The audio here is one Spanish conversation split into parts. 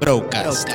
Procast.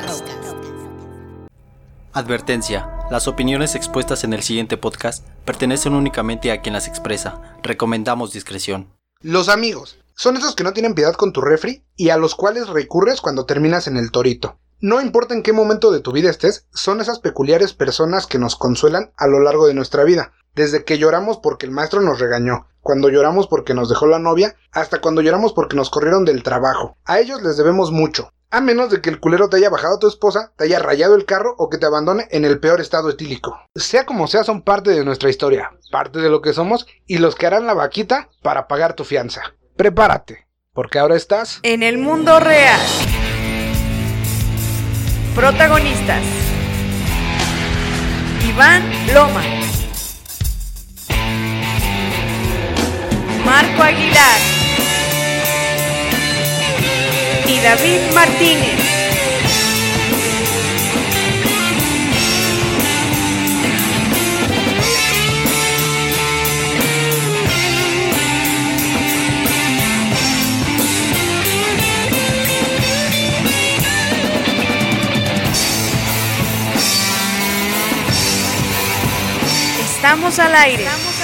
Advertencia. Las opiniones expuestas en el siguiente podcast pertenecen únicamente a quien las expresa. Recomendamos discreción. Los amigos son esos que no tienen piedad con tu refri y a los cuales recurres cuando terminas en el torito. No importa en qué momento de tu vida estés, son esas peculiares personas que nos consuelan a lo largo de nuestra vida. Desde que lloramos porque el maestro nos regañó, cuando lloramos porque nos dejó la novia, hasta cuando lloramos porque nos corrieron del trabajo. A ellos les debemos mucho. A menos de que el culero te haya bajado a tu esposa, te haya rayado el carro o que te abandone en el peor estado etílico. Sea como sea, son parte de nuestra historia, parte de lo que somos y los que harán la vaquita para pagar tu fianza. Prepárate, porque ahora estás En el mundo real. Protagonistas. Iván Loma. Marco Aguilar. David Martínez. Estamos al aire. Estamos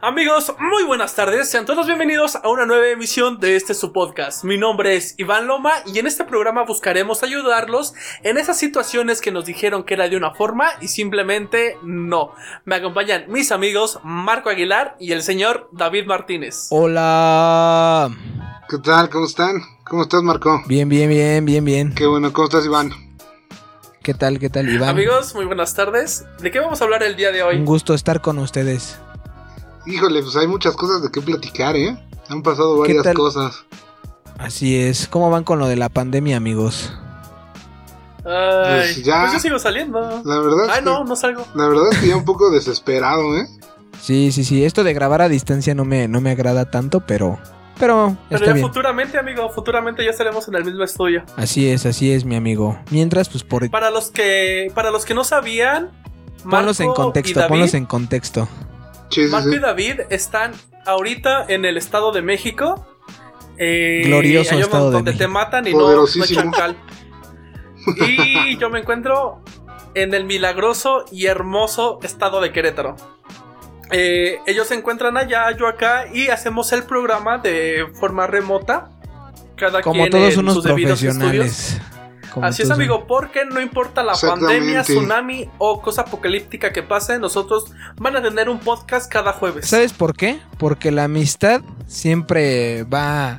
Amigos, muy buenas tardes, sean todos bienvenidos a una nueva emisión de este su podcast. Mi nombre es Iván Loma y en este programa buscaremos ayudarlos en esas situaciones que nos dijeron que era de una forma y simplemente no. Me acompañan mis amigos Marco Aguilar y el señor David Martínez. Hola. ¿Qué tal? ¿Cómo están? ¿Cómo estás, Marco? Bien, bien, bien, bien, bien. Qué bueno, ¿cómo estás, Iván? ¿Qué tal, qué tal, Iván? Amigos, muy buenas tardes. ¿De qué vamos a hablar el día de hoy? Un gusto estar con ustedes. Híjole, pues hay muchas cosas de qué platicar, ¿eh? Han pasado ¿Qué varias tal? cosas. Así es. ¿Cómo van con lo de la pandemia, amigos? Ay, Pues ya. pues yo sigo saliendo. La verdad es Ay, que, no, no salgo. la verdad es que ya un poco desesperado, ¿eh? Sí, sí, sí. Esto de grabar a distancia no me, no me agrada tanto, pero. Pero Pero está ya bien. futuramente, amigo, futuramente ya estaremos en el mismo estudio. Así es, así es, mi amigo. Mientras, pues por. Para los que, para los que no sabían, Ponlos en Marco y contexto, David- ponlos en contexto. Sí, sí, Marco sí. y David están ahorita en el estado de México. Eh, Glorioso estado de donde te México. matan y no, no Poderosísimo. chacal. Y yo me encuentro en el milagroso y hermoso estado de Querétaro. Eh, ellos se encuentran allá, yo acá, y hacemos el programa de forma remota. Cada Como quien todos en unos sus debidos estudios. Como Así es, amigo, porque no importa la pandemia, tsunami o cosa apocalíptica que pase, nosotros van a tener un podcast cada jueves. ¿Sabes por qué? Porque la amistad siempre va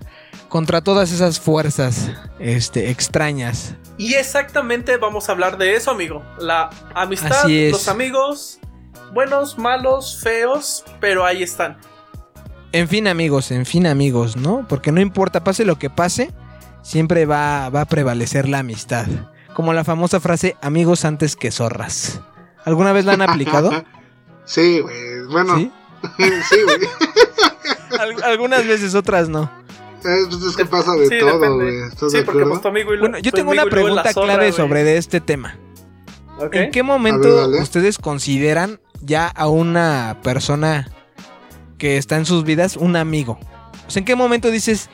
contra todas esas fuerzas este, extrañas. Y exactamente vamos a hablar de eso, amigo. La amistad, los amigos, buenos, malos, feos, pero ahí están. En fin, amigos, en fin, amigos, ¿no? Porque no importa, pase lo que pase, siempre va, va a prevalecer la amistad. Como la famosa frase, amigos antes que zorras. ¿Alguna vez la han aplicado? Sí, güey. Bueno, ¿Sí? sí, güey. Al- algunas veces, otras no. Eh, pues es que pasa de Sí, todo, güey. ¿Estás Sí, de porque acuerdo? pues tu amigo y lo- Bueno, yo tu tengo amigo una pregunta zorra, clave sobre de este tema. ¿En qué momento ver, ustedes consideran ya a una persona que está en sus vidas un amigo? O sea, ¿en qué momento dices,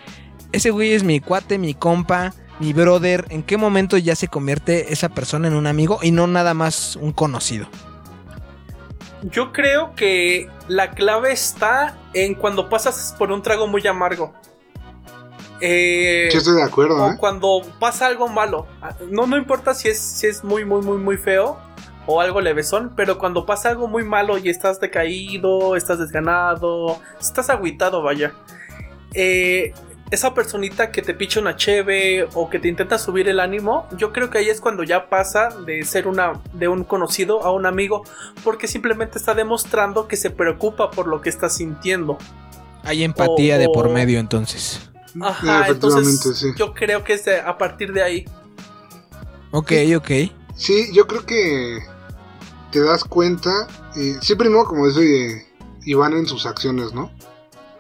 ese güey es mi cuate, mi compa, mi brother? ¿En qué momento ya se convierte esa persona en un amigo y no nada más un conocido? Yo creo que la clave está en cuando pasas por un trago muy amargo. Eh, Sí, estoy de acuerdo, o ¿eh? cuando pasa algo malo. No, no importa si es, si es muy, muy, muy, muy feo o algo levesón, pero cuando pasa algo muy malo y estás decaído, estás desganado, estás agüitado, vaya. eh, esa personita que te picha una cheve o que te intenta subir el ánimo, yo creo que ahí es cuando ya pasa de ser una de un conocido a un amigo, porque simplemente está demostrando que se preocupa por lo que estás sintiendo. Hay empatía de por medio entonces. Ajá, entonces sí. yo creo que es de- a partir de ahí. Ok, ok. Sí, yo creo que te das cuenta, eh, sí, primero, como dice Iván en sus acciones, ¿no?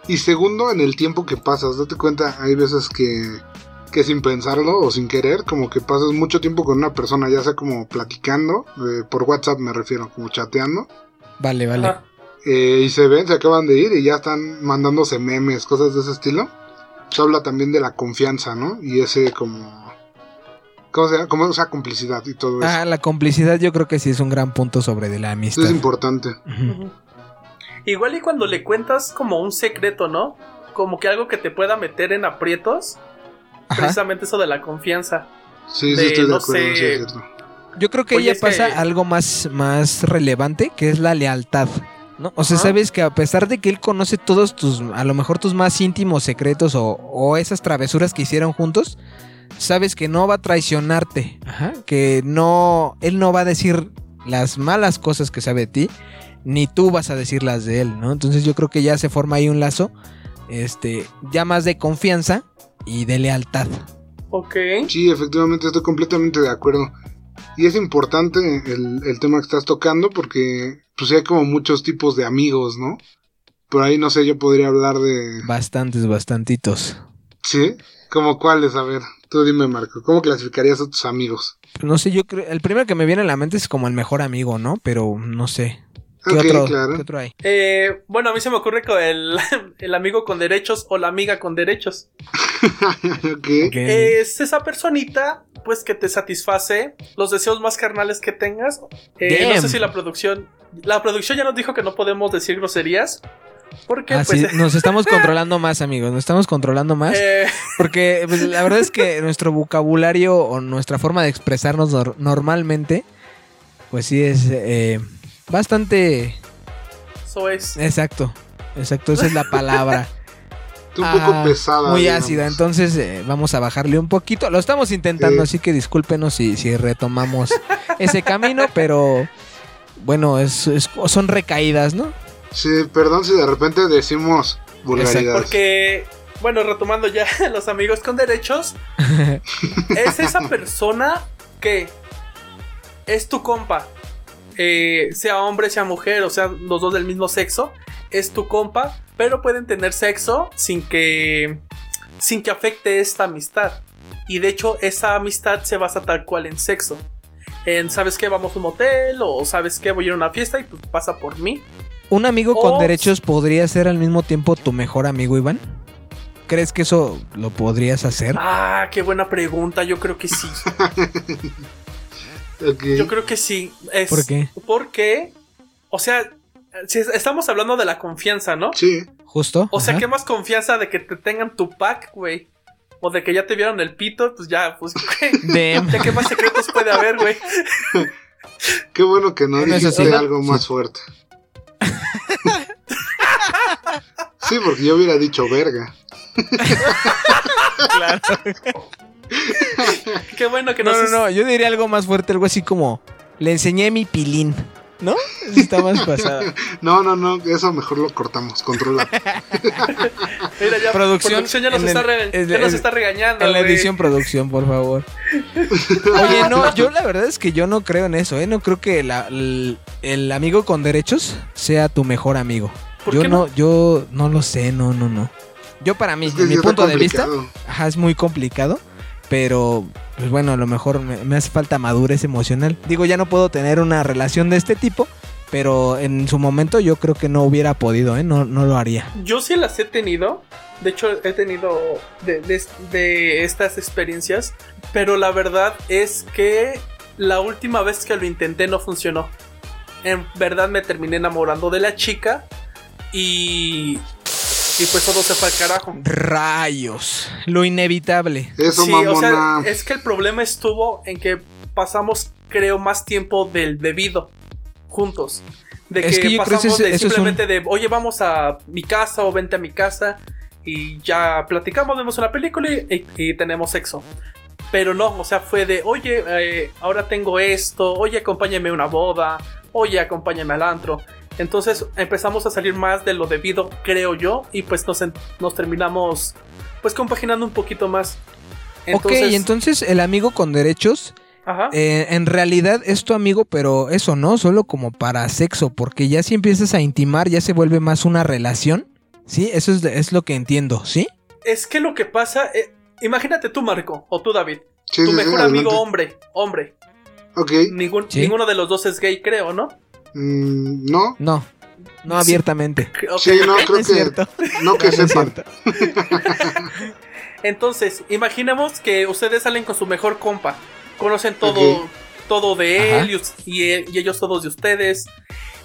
Y segundo, en el tiempo que pasas, date cuenta, hay veces que, que sin pensarlo o sin querer, como que pasas mucho tiempo con una persona, ya sea como platicando, eh, por WhatsApp me refiero, como chateando, Vale, vale. Eh, y se ven, se acaban de ir y ya están mandándose memes, cosas de ese estilo. Pues habla también de la confianza, ¿no? Y ese como... ¿Cómo se llama? Como esa complicidad y todo eso. Ah, la complicidad yo creo que sí es un gran punto sobre de la amistad. es importante. Igual y cuando le cuentas como un secreto, ¿no? Como que algo que te pueda meter en aprietos. Ajá. Precisamente eso de la confianza. Sí, De, sí, estoy de no acuerdo. sé, sí. Yo creo que Oye, ella pasa que- algo más, más relevante, que es la lealtad. ¿no? O sea, Ajá. sabes que a pesar de que él conoce todos tus, a lo mejor tus más íntimos secretos o, o esas travesuras que hicieron juntos, sabes que no va a traicionarte. Ajá. Que no, él no va a decir las malas cosas que sabe de ti, ni tú vas a decir las de él, ¿no? Entonces yo creo que ya se forma ahí un lazo, este, ya más de confianza y de lealtad. Ok. Sí, efectivamente, estoy completamente de acuerdo. Y es importante el, el tema que estás tocando porque pues hay como muchos tipos de amigos, ¿no? Por ahí no sé, yo podría hablar de... Bastantes, bastantitos. ¿Sí? ¿Como cuáles? A ver, tú dime, Marco. ¿Cómo clasificarías a tus amigos? No sé, yo creo, el primero que me viene a la mente es como el mejor amigo, ¿no? Pero no sé. ¿Qué, otro, claro. ¿qué otro hay? Eh, bueno, a mí se me ocurre con el, el amigo con derechos o la amiga con derechos. ok. Es esa personita, pues, que te satisface los deseos más carnales que tengas. Eh, no sé si la producción. La producción ya nos dijo que no podemos decir groserías. Porque, Ah, pues. sí, nos estamos controlando más, amigos. Nos estamos controlando más. eh, Porque pues, la verdad es que nuestro vocabulario o nuestra forma de expresarnos nor- normalmente, pues sí es eh, bastante eso es. exacto. Exacto, esa es la palabra. Un poco Ah, pesada. Muy digamos. ácida, entonces eh, vamos a bajarle un poquito. Lo estamos intentando, Sí. así que discúlpenos si, si retomamos ese camino, pero bueno, es, es- son recaídas, ¿no? Sí, perdón si de repente decimos vulgaridades. Porque, bueno, retomando ya los amigos con derechos, es esa persona que es tu compa, eh, sea hombre, sea mujer, o sea, los dos del mismo sexo, es tu compa, pero pueden tener sexo sin que, sin que afecte esta amistad. Y de hecho, esa amistad se basa tal cual en sexo. En, ¿sabes qué? Vamos a un motel, o ¿sabes qué? Voy a ir a una fiesta y pues pasa por mí. ¿Un amigo con derechos podría ser al mismo tiempo tu mejor amigo, Iván? ¿Crees que eso lo podrías hacer? Ah, qué buena pregunta, yo creo que sí. Yo creo que sí. Es ¿Por qué? Porque, o sea, si es- estamos hablando de la confianza, ¿no? Sí, ¿Justo? O sea. ¿qué más confianza de que te tengan tu pack, güey? O de que ya te vieron el pito, pues ya, pues, güey. Ya qué más secretos puede haber, güey. qué bueno que no Bueno, dijiste sí. algo más fuerte. Sí, porque yo hubiera dicho verga. Qué bueno que No, nos no, no, yo diría algo más fuerte, algo así como, le enseñé mi pilín, ¿no? Eso está más pasada. No, no, no, eso mejor lo cortamos, controla. Mira, ya Producción, ya nos, en está, el- rega- en ya nos el- está regañando. En la güey. edición producción, por favor. Oye, no, yo la verdad es que yo no creo en eso, ¿eh? No creo que la- el, el amigo con derechos sea tu mejor amigo. ¿Por yo qué no, no? yo no lo sé, no, no, no. Yo para mí, Es que mi punto de vista, ajá, es muy complicado. Pero, pues bueno, a lo mejor me, hace falta madurez emocional. Digo, ya no puedo tener una relación de este tipo, pero en su momento yo creo que no hubiera podido, ¿eh? No, no lo haría. Yo sí las he tenido. De hecho, he tenido de- de estas experiencias. Pero la verdad es que la última vez que lo intenté no funcionó. En verdad me terminé enamorando de la chica. Y. Y pues todo se fue al carajo. Rayos, lo inevitable. Eso, sí, o sea, es que el problema estuvo en que pasamos, creo, más tiempo del debido juntos. De Es que, pasamos ese- de simplemente de, oye, vamos a mi casa o vente a mi casa y ya platicamos, vemos una película y, y- y tenemos sexo. Pero no, o sea, fue de, oye, eh, ahora tengo esto, oye, acompáñame a una boda, oye, acompáñame al antro. Entonces empezamos a salir más de lo debido, creo yo, y pues nos, nos terminamos pues compaginando un poquito más. ok, entonces el amigo con derechos Ajá. eh, en realidad es tu amigo, pero eso no, solo como para sexo, porque ya si empiezas a intimar ya se vuelve más una relación. Sí, eso es, es lo que entiendo, ¿sí? Es que lo que pasa, eh, imagínate tú, Marco, o tú, David, Sí, tu sí, sí, mejor amigo hombre, hombre. Ok, Ningún, Sí. Ninguno de los dos es gay, creo, ¿no? mm, no, No. no Sí. abiertamente. Sí, no, creo es que. cierto. No que sepan. cierto. Entonces, imaginemos que ustedes salen con su mejor compa. Conocen todo, todo de él y, us- y, ellos todos de ustedes.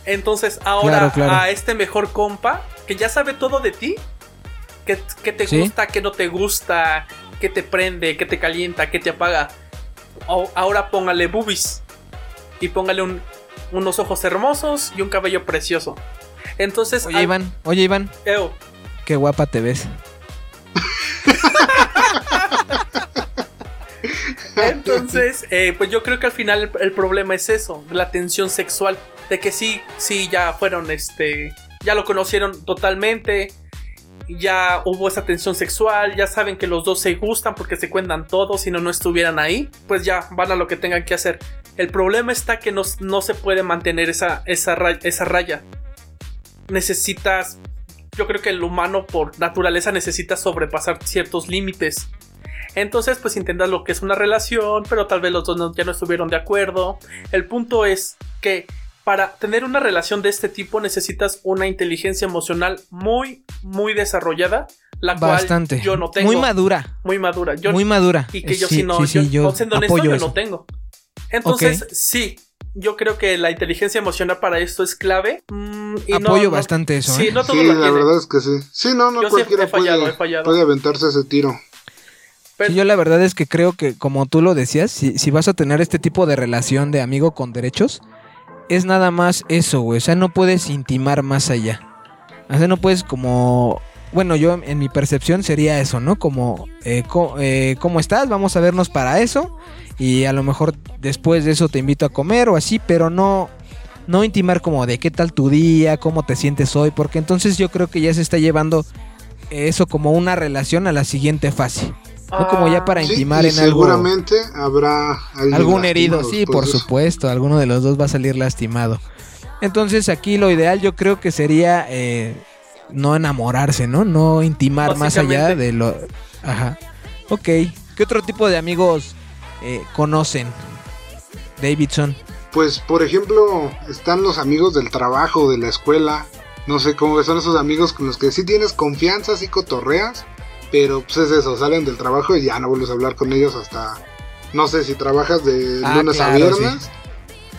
Entonces, ahora Claro, claro. a este mejor compa, que ya sabe todo de ti, que, que te Sí. gusta, que no te gusta, que te prende, que te calienta, que te apaga. Ahora póngale boobies. Y póngale un- unos ojos hermosos y un cabello precioso. Entonces, Oye, al- Iván, oye, Iván, Ew. qué guapa te ves. Entonces, eh, pues yo creo que al final el, el problema es eso, la tensión sexual, de que sí, sí, ya fueron, este, ya lo conocieron totalmente, ya hubo esa tensión sexual, ya saben que los dos se gustan porque se cuentan todos, si no, no estuvieran ahí, pues ya van a lo que tengan que hacer. El problema está que no, no se puede mantener esa, esa, esa raya. Necesitas, yo creo que el humano por naturaleza necesita sobrepasar ciertos límites. Entonces, pues intentas lo que es una relación, pero tal vez los dos ya no estuvieron de acuerdo. El punto es que para tener una relación de este tipo necesitas una inteligencia emocional muy, muy desarrollada, la Bastante. cual yo no tengo. Muy madura. Muy madura. Yo, muy madura. y que yo Sí, sí no, sí, sí, yo, yo siendo honesto, yo eso. no tengo. Entonces, sí, yo creo que la inteligencia emocional para esto es clave. Mm, y Apoyo no- bastante eso, Sí, ¿eh? no todo Sí, lo la tiene. verdad es que sí. Sí, no, no Yo cualquiera he fallado, puede, he fallado. puede aventarse ese tiro. Pero- Sí, yo la verdad es que creo que, como tú lo decías, si, si vas a tener este tipo de relación de amigo con derechos, es nada más eso, güey. O sea, no puedes intimar más allá. O sea, no puedes como... Bueno, yo en mi percepción sería eso, ¿no? Como, eh, co- eh, ¿cómo estás? Vamos a vernos para eso. Y a lo mejor después de eso te invito a comer o así, pero no... No intimar como de qué tal tu día, cómo te sientes hoy, porque entonces yo creo que ya se está llevando eso como una relación a la siguiente fase. No como ya para Sí, intimar y en algo. seguramente habrá alguien Algún herido, sí, por eso. supuesto. Alguno de los dos va a salir lastimado. Entonces aquí lo ideal yo creo que sería eh, no enamorarse, ¿no? No intimar más allá de lo... Ajá. Ok. ¿Qué otro tipo de amigos eh, conocen? Davidson. Pues, por ejemplo, están los amigos del trabajo, de la escuela. No sé cómo son esos amigos con los que sí tienes confianza, sí cotorreas. Pero pues es eso, salen del trabajo y ya no vuelves a hablar con ellos hasta... No sé, si trabajas de Ah, lunes a viernes.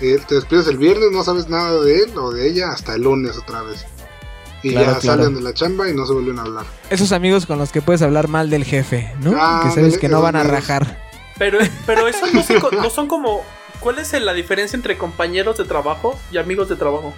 eh, te despides el viernes, no sabes nada de él o de ella hasta el lunes otra vez. Y Claro, ya claro. salen de la chamba y no se vuelven a hablar. Esos amigos con los que puedes hablar mal del jefe, ¿no? Ah, que sabes que no van a esos rajar. Pero, pero eso no, se no son como. ¿Cuál es la diferencia entre compañeros de trabajo y amigos de trabajo?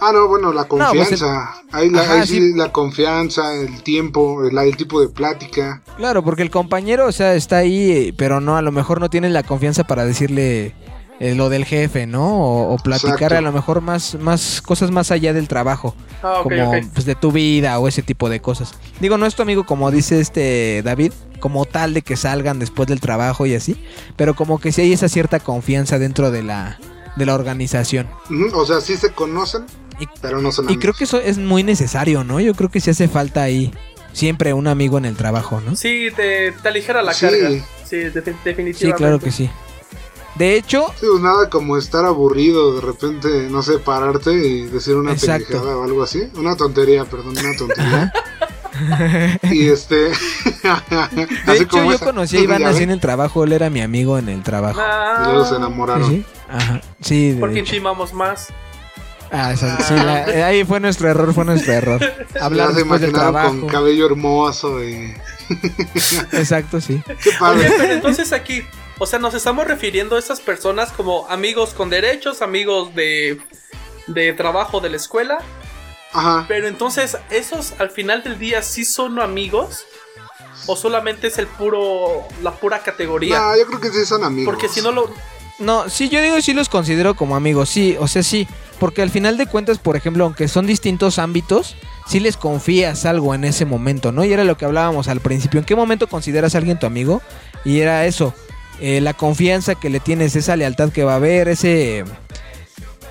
Ah, no, bueno, la pues, confianza. ahí la, Ajá, ahí sí, sí. la confianza, el tiempo, el, el tipo de plática. Claro, porque el compañero, o sea, está ahí, eh, pero no, a lo mejor no tienes la confianza para decirle eh, lo del jefe, ¿no? O, o platicar Exacto. a lo mejor más, más cosas más allá del trabajo, Ah, ok, como pues de tu vida o ese tipo de cosas. Digo, no es tu amigo como dice este David, como tal de que salgan después del trabajo y así, pero como que sí hay esa cierta confianza dentro de la, de la organización. O sea, sí se conocen, Y- pero no son Y amigos. creo que eso es muy necesario, ¿no? Yo creo que sí hace falta ahí siempre un amigo en el trabajo, ¿no? Sí, te, te aligera la Sí. carga. Sí, defi- definitivamente. Sí, claro que sí. De hecho, Sí, pues nada como estar aburrido, de repente, no sé, pararte y decir una Exacto. pendejada o algo así. Una tontería, perdón, una tontería. y este. De hecho, como yo esa. conocí a Iván así en el trabajo, él era mi amigo en el trabajo. Ah, Y luego se enamoraron. Sí. Ajá. Sí, de porque hecho. intimamos más. Ah, esa- sí, la- eh, ahí fue nuestro error, fue nuestro error. Hablar trabajo. con cabello hermoso y. Exacto, sí. Qué Oye, padre. pero entonces aquí, o sea, nos estamos refiriendo a esas personas como amigos con derechos, amigos de, de trabajo de la escuela. Ajá. Pero entonces, ¿esos al final del día sí son amigos? ¿O solamente es el puro, la pura categoría? No, yo creo que sí son amigos. Porque si no lo... No, sí, yo digo sí los considero como amigos, sí, o sea, sí. Porque al final de cuentas, por ejemplo, aunque son distintos ámbitos, sí les confías algo en ese momento, ¿no? Y era lo que hablábamos al principio. ¿En qué momento consideras a alguien tu amigo? Y era eso, eh, la confianza que le tienes, esa lealtad que va a haber, ese...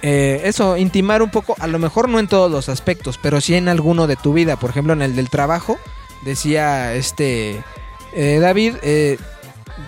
eh, eso, intimar un poco, a lo mejor no en todos los aspectos, pero sí en alguno de tu vida. Por ejemplo, en el del trabajo, decía este eh, David, eh,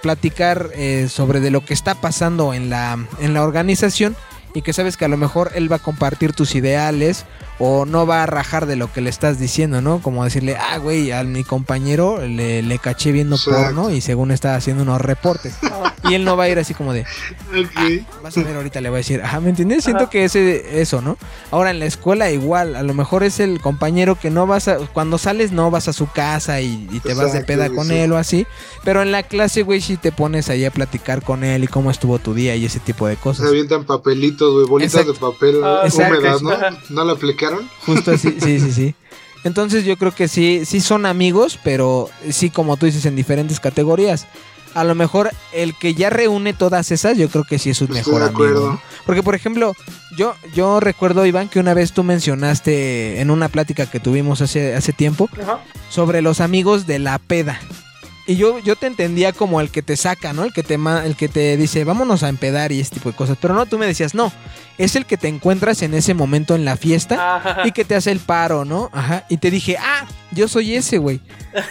platicar sobre de lo que está pasando en la, en la organización y que sabes que a lo mejor él va a compartir tus ideales o no va a rajar de lo que le estás diciendo, ¿no? Como decirle, ah, güey, a mi compañero le, le caché viendo Exacto. porno y según está haciendo unos reportes. Y él no va a ir así como de, Ok. vas a ver ahorita le voy a decir, ajá, ¿me entiendes? Siento Ajá. que ese, eso, ¿no? Ahora en la escuela igual, a lo mejor es el compañero que no vas a, cuando sales no vas a su casa y, y te vas de peda con sí. él o así, pero en la clase, güey, sí te pones ahí a platicar con él y cómo estuvo tu día y ese tipo de Se cosas. avientan papelitos, güey, bolitas Exacto. de papel Ah, húmedas, ¿no? ¿No la Justo así, sí, sí, sí. Entonces yo creo que sí, sí son amigos, pero sí, como tú dices, en diferentes categorías. A lo mejor el que ya reúne todas esas, yo creo que sí es un Estoy mejor de amigo. Porque, por ejemplo, yo, yo recuerdo, Iván, que una vez tú mencionaste en una plática que tuvimos hace, hace tiempo Ajá. sobre los amigos de la peda. Y yo, yo te entendía como el que te saca, ¿no? El que te, el que te dice, vámonos a empedar y ese tipo de cosas. Pero no, tú me decías, no, es el que te encuentras en ese momento en la fiesta Ajá. y que te hace el paro, ¿no? Ajá. Y te dije, ah, yo soy ese, güey.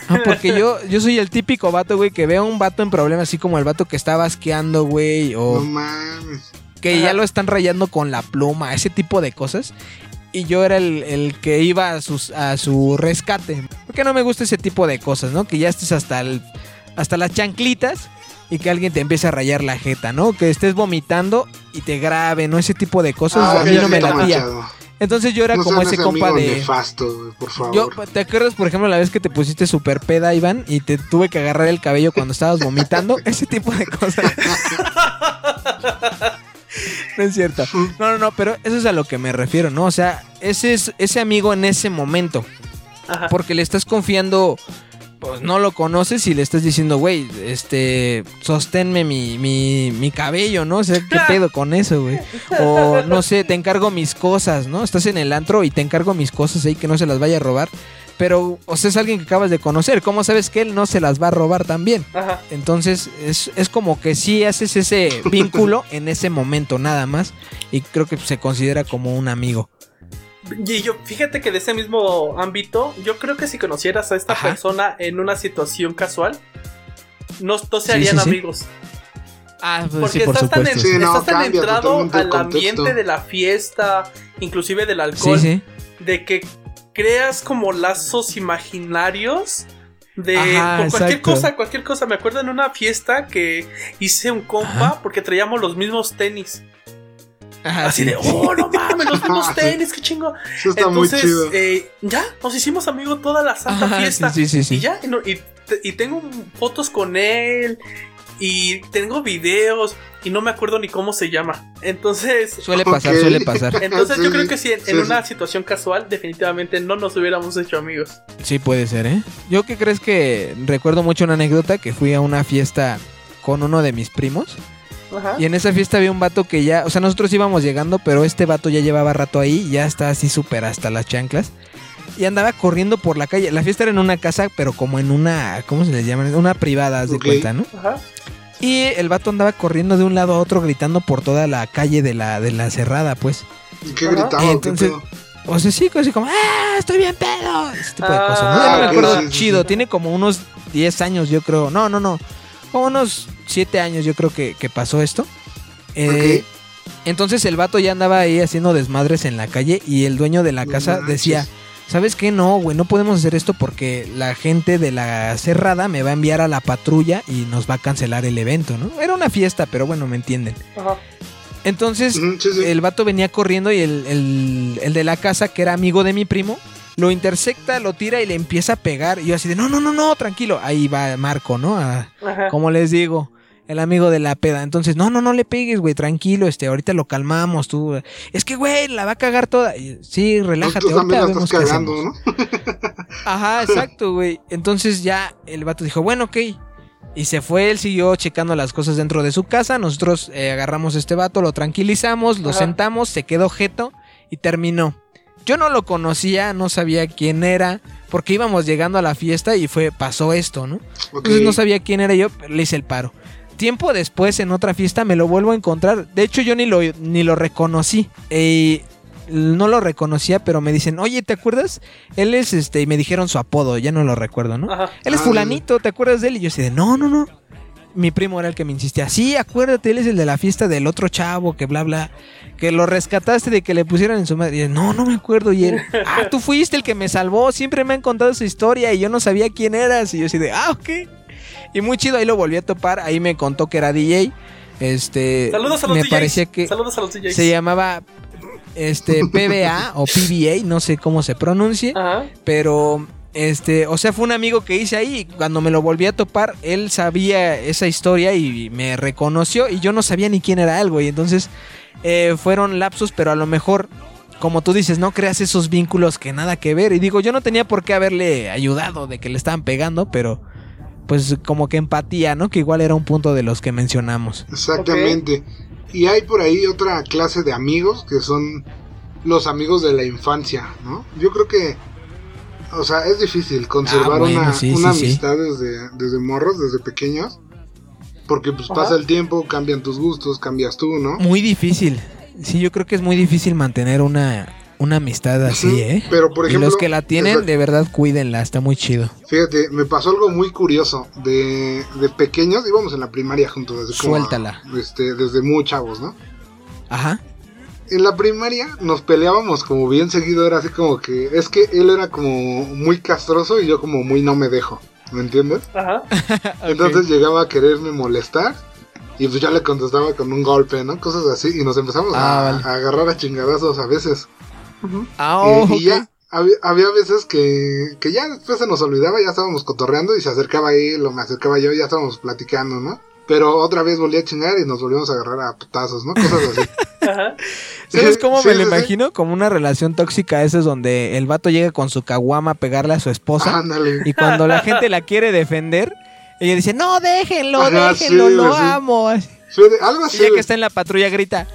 Ah, porque yo, yo soy el típico vato, güey, que veo a un vato en problemas, así como el vato que está basqueando, güey, No o mames. que Ajá. ya lo están rayando con la pluma, ese tipo de cosas. Y yo era el, el que iba a, sus, a su rescate. Porque no me gusta ese tipo de cosas, ¿no? Que ya estés hasta, el, hasta las chanclitas y que alguien te empiece a rayar la jeta, ¿no? Que estés vomitando y te grabe, ¿no? Ese tipo de cosas Ah, a mí no me latía. manchado. Entonces yo era No como ese compa de... nefasto, por favor. Yo, ¿te acuerdas, por ejemplo, la vez que te pusiste super peda, Iván, y te tuve que agarrar el cabello cuando estabas vomitando? Ese tipo de cosas. no es cierto. No, no, no, pero eso es a lo que me refiero, ¿no? O sea, ese es ese amigo en ese momento. Ajá. Porque le estás confiando, pues no lo conoces y le estás diciendo, güey, este, sosténme mi, mi, mi cabello, ¿no? O sea, ¿qué pedo con eso, güey? O no sé, te encargo mis cosas, ¿no? Estás en el antro y te encargo mis cosas ahí que no se las vaya a robar. Pero, o sea, es alguien que acabas de conocer. ¿Cómo sabes que él no se las va a robar también? Ajá. Entonces, es, es como que sí haces ese vínculo en ese momento, nada más. Y creo que se considera como un amigo. Y yo, fíjate que de ese mismo ámbito, yo creo que si conocieras a esta Ajá. persona en una situación casual, no, no se harían sí, sí. amigos. Ah, pues Porque sí, por estás tan, supuesto. en- Sí, no, estás tan cambia entrado al ambiente de la fiesta, inclusive del alcohol, sí. de que creas como lazos imaginarios de Ajá, por cualquier exacto. cosa, cualquier cosa. Me acuerdo en una fiesta que hice un compa Ajá. porque traíamos los mismos tenis. Ajá, Así sí. de, oh, no mames, los mismos tenis, qué chingo. Eso está muy Entonces, chido. eh, ya, nos hicimos amigos toda la santa Ajá, fiesta. sí, sí, sí, sí. Y ya, y, no- y te- y tengo fotos con él. Y tengo videos. Y no me acuerdo ni cómo se llama. Entonces. Suele pasar, suele pasar. Entonces Sí, yo creo que si en, una sí. situación casual, definitivamente no nos hubiéramos hecho amigos. Sí, puede ser, ¿eh? Yo que crees que recuerdo mucho una anécdota que fui a una fiesta con uno de mis primos. Ajá. Y en esa fiesta había un vato que ya, o sea, nosotros íbamos llegando, pero este vato ya llevaba rato ahí, ya está así súper hasta las chanclas. Y andaba corriendo por la calle. La fiesta era en una casa, pero como en una, ¿cómo se les llama? Una privada, haz de cuenta, ¿no? Ajá. Y el vato andaba corriendo de un lado a otro gritando por toda la calle de la, de la cerrada, pues. ¿Y ¿Qué gritaba? Y entonces- qué? O sea, sí, así como, ¡ah! Estoy bien pedo. Ese tipo de Ah, cosas. ¿no? No me acuerdo sí, sí, chido. sí. Tiene como unos 10 años, yo creo. No, no, no. Como unos 7 años, yo creo que, que pasó esto. Eh, Entonces el vato ya andaba ahí haciendo desmadres en la calle y el dueño de la No casa manches. decía, ¿sabes qué? No, güey, no podemos hacer esto porque la gente de la cerrada me va a enviar a la patrulla y nos va a cancelar el evento, ¿no? Era una fiesta, pero bueno, me entienden. Ajá. Entonces Ujú, sí, sí. el vato venía corriendo y el, el- el de la casa, que era amigo de mi primo, lo intersecta, lo tira y le empieza a pegar. Y yo así de, no, no, no, no, tranquilo. Ahí va Marco, ¿no? A- como les digo, el amigo de la peda. Entonces, no, no, no le pegues, güey, tranquilo, este, ahorita lo calmamos, tú. Es que, güey, la va a cagar toda. Y, sí, relájate, tú también ahorita la vemos estás qué cagando. ¿no? Ajá, exacto, güey. Entonces ya el vato dijo, bueno, ok. Y se fue, él siguió checando las cosas dentro de su casa. Nosotros eh, agarramos a este vato, lo tranquilizamos, lo Ajá. sentamos, se quedó jeto y terminó. Yo no lo conocía, no sabía quién era, porque íbamos llegando a la fiesta y fue, pasó esto, ¿no? Entonces no sabía quién era yo, pero le hice el paro. Tiempo después, en otra fiesta, me lo vuelvo a encontrar. De hecho, yo ni lo, ni lo reconocí. Eh, no lo reconocía, pero me dicen, oye, ¿te acuerdas? Él es este, y me dijeron su apodo, ya no lo recuerdo, ¿no? Ajá. Él es Ah, fulanito, ¿te acuerdas de él? Y yo así de, no, no, no. Mi primo era el que me insistía, sí, acuérdate, él es el de la fiesta del otro chavo, que bla, bla, que lo rescataste de que le pusieran en su madre. Y él, no, no me acuerdo. Y él, ah, tú fuiste el que me salvó, siempre me han contado su historia y yo no sabía quién eras. Y yo así de, ah, ok. Y muy chido, ahí lo volví a topar, ahí me contó que era DJ. Este, Saludos a los me DJs. parecía que Saludos a los DJs. se llamaba este PBA o PBA, no sé cómo se pronuncie, Ajá. pero este, o sea, fue un amigo que hice ahí. y Cuando me lo volví a topar, él sabía esa historia y me reconoció y yo no sabía ni quién era él, güey. Entonces, eh, fueron lapsos, pero a lo mejor, como tú dices, no creas esos vínculos que nada que ver. Y digo, yo no tenía por qué haberle ayudado de que le estaban pegando, pero pues como que empatía, ¿no? Que igual era un punto de los que mencionamos. Exactamente. Y hay por ahí otra clase de amigos que son los amigos de la infancia, ¿no? Yo creo que, o sea, es difícil conservar Ah, bueno, una, sí, una sí, sí. amistad desde, desde morros, desde pequeños. Porque pues Ajá. pasa el tiempo, cambian tus gustos, cambias tú, ¿no? Muy difícil. Sí, yo creo que es muy difícil mantener una, una amistad así. ¿eh? Pero por y ejemplo, los que la tienen, exacto. de verdad, cuídenla, está muy chido. Fíjate, me pasó algo muy curioso. De, de pequeños, íbamos en la primaria juntos. Desde como, Suéltala. este, desde muy chavos, ¿no? Ajá. En la primaria nos peleábamos como bien seguido. Era así como que. Es que él era como muy castroso y yo como muy no me dejo. ¿Me entiendes? Ajá. Entonces llegaba a quererme molestar. Y pues ya le contestaba con un golpe, ¿no? Cosas así. Y nos empezamos Ah, a, vale. a agarrar a chingadazos a veces. Ah, ok. y ya había, había veces que, que ya después se nos olvidaba, ya estábamos cotorreando y se acercaba él o me acercaba yo, ya estábamos platicando, ¿no? Pero otra vez volví a chingar y nos volvimos a agarrar a putazos, ¿no? Cosas así. Ajá. ¿Sabes cómo Sí, me sí, lo sí. imagino? Como una relación tóxica, esa es donde el vato llega con su caguama a pegarle a su esposa. Ándale. y cuando la gente la quiere defender, ella dice, no, déjenlo, Ajá, déjenlo, sí, lo sí. amo. Así. Algo Y así. ya que está en la patrulla grita,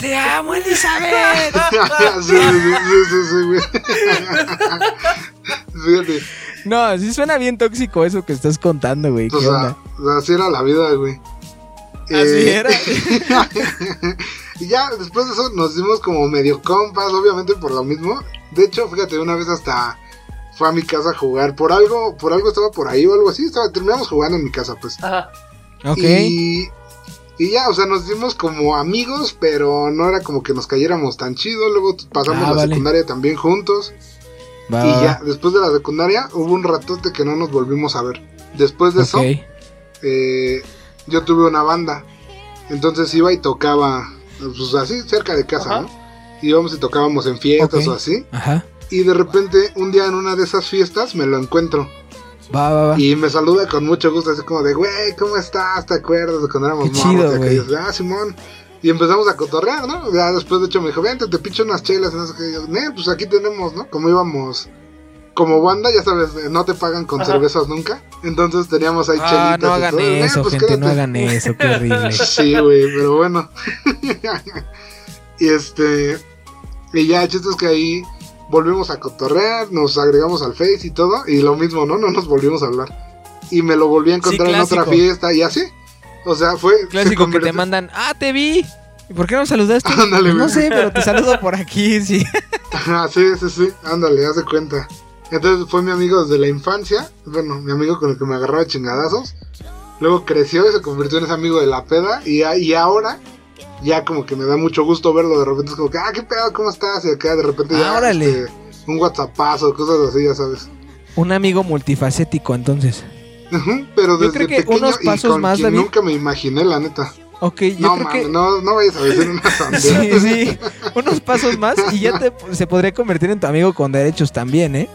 te amo, Elizabeth. sí, sí, sí, sí, sí, güey. Fíjate, no, sí suena bien tóxico eso que estás contando, güey. ¿Qué o sea, así era la vida, güey. Así Eh, era. y ya después de eso nos dimos como medio compas, obviamente por lo mismo. De hecho, fíjate, una vez hasta fue a mi casa a jugar. Por algo, por algo estaba por ahí o algo así. Estaba, terminamos jugando en mi casa, pues. Ajá. ok. Y, y ya, o sea, nos dimos como amigos, pero no era como que nos cayéramos tan chido. Luego pasamos Ah, la vale. secundaria también juntos. Va, y ya, después de la secundaria hubo un ratote que no nos volvimos a ver. Después de eso, eh, yo tuve una banda. Entonces iba y tocaba, pues así, cerca de casa, Ajá. ¿no? Íbamos y tocábamos en fiestas o así. Ajá. Y de repente, un día en una de esas fiestas, me lo encuentro. Va, va, va. Y me saluda con mucho gusto, así como de, güey, ¿cómo estás? ¿Te acuerdas de cuando éramos Qué chido? Y Ah, Simón. Y empezamos a cotorrear, ¿no? Ya después, de hecho, me dijo, vente, te picho unas chelas. Y no sé qué. Y yo, "Nee, pues aquí tenemos, ¿no? Como íbamos como banda, ya sabes, eh, no te pagan con Ajá. cervezas nunca. Entonces teníamos ahí Ah, chelitas. no y hagan todo. "Nee, eso, pues gente, no quédate". hagan eso, qué horrible. Sí, güey, pero bueno. y este. Y ya, el chiste es que ahí volvimos a cotorrear, nos agregamos al Face y todo. Y lo mismo, ¿no? No nos volvimos a hablar. Y me lo volví a encontrar en otra fiesta y así. O sea, fue. se Clásico que te mandan, ah, te vi. ¿Y por qué no saludaste? Ándale, Pues no sé, pero te saludo por aquí, sí. Ajá, sí, sí, sí. Ándale, haz de cuenta. Entonces fue mi amigo desde la infancia. Bueno, mi amigo con el que me agarraba chingadazos. Luego creció y se convirtió en ese amigo de la peda. Y, y ahora, ya como que me da mucho gusto verlo. De repente es como que, ah, qué pedo, ¿cómo estás? Y acá de repente ya. Órale. este, un WhatsAppazo, cosas así, ya sabes. Un amigo multifacético, entonces. Pero Yo desde creo que pequeño unos y pasos con más, quien David. nunca me imaginé, la neta. Ok, yo no, creo mames, que... no, no vayas a decir una. Sí, sí. Unos pasos más y ya te, se podría convertir en tu amigo con derechos también, ¿eh?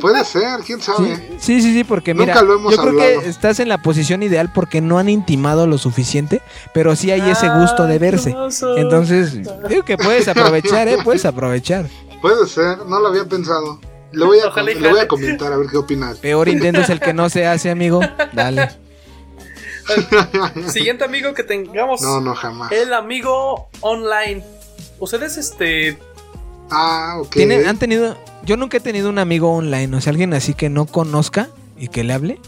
Puede ser, quién sabe. sí, sí, sí, porque Nunca mira, lo hemos yo creo hablado. que estás en la posición ideal porque no han intimado lo suficiente, pero sí hay ese gusto de verse. Entonces, digo que puedes aprovechar, ¿eh? Puedes aprovechar. Puede ser, no lo había pensado. Le voy a, Ojalá le voy a comentar a ver qué opinas. Peor intento es el que no se hace, amigo. Dale. Siguiente amigo que tengamos. No, no, jamás. El amigo online. Ustedes, este. Ah, ok. ¿Tienen, han tenido, yo nunca he tenido un amigo online, o sea, alguien así que no conozca y que le hable.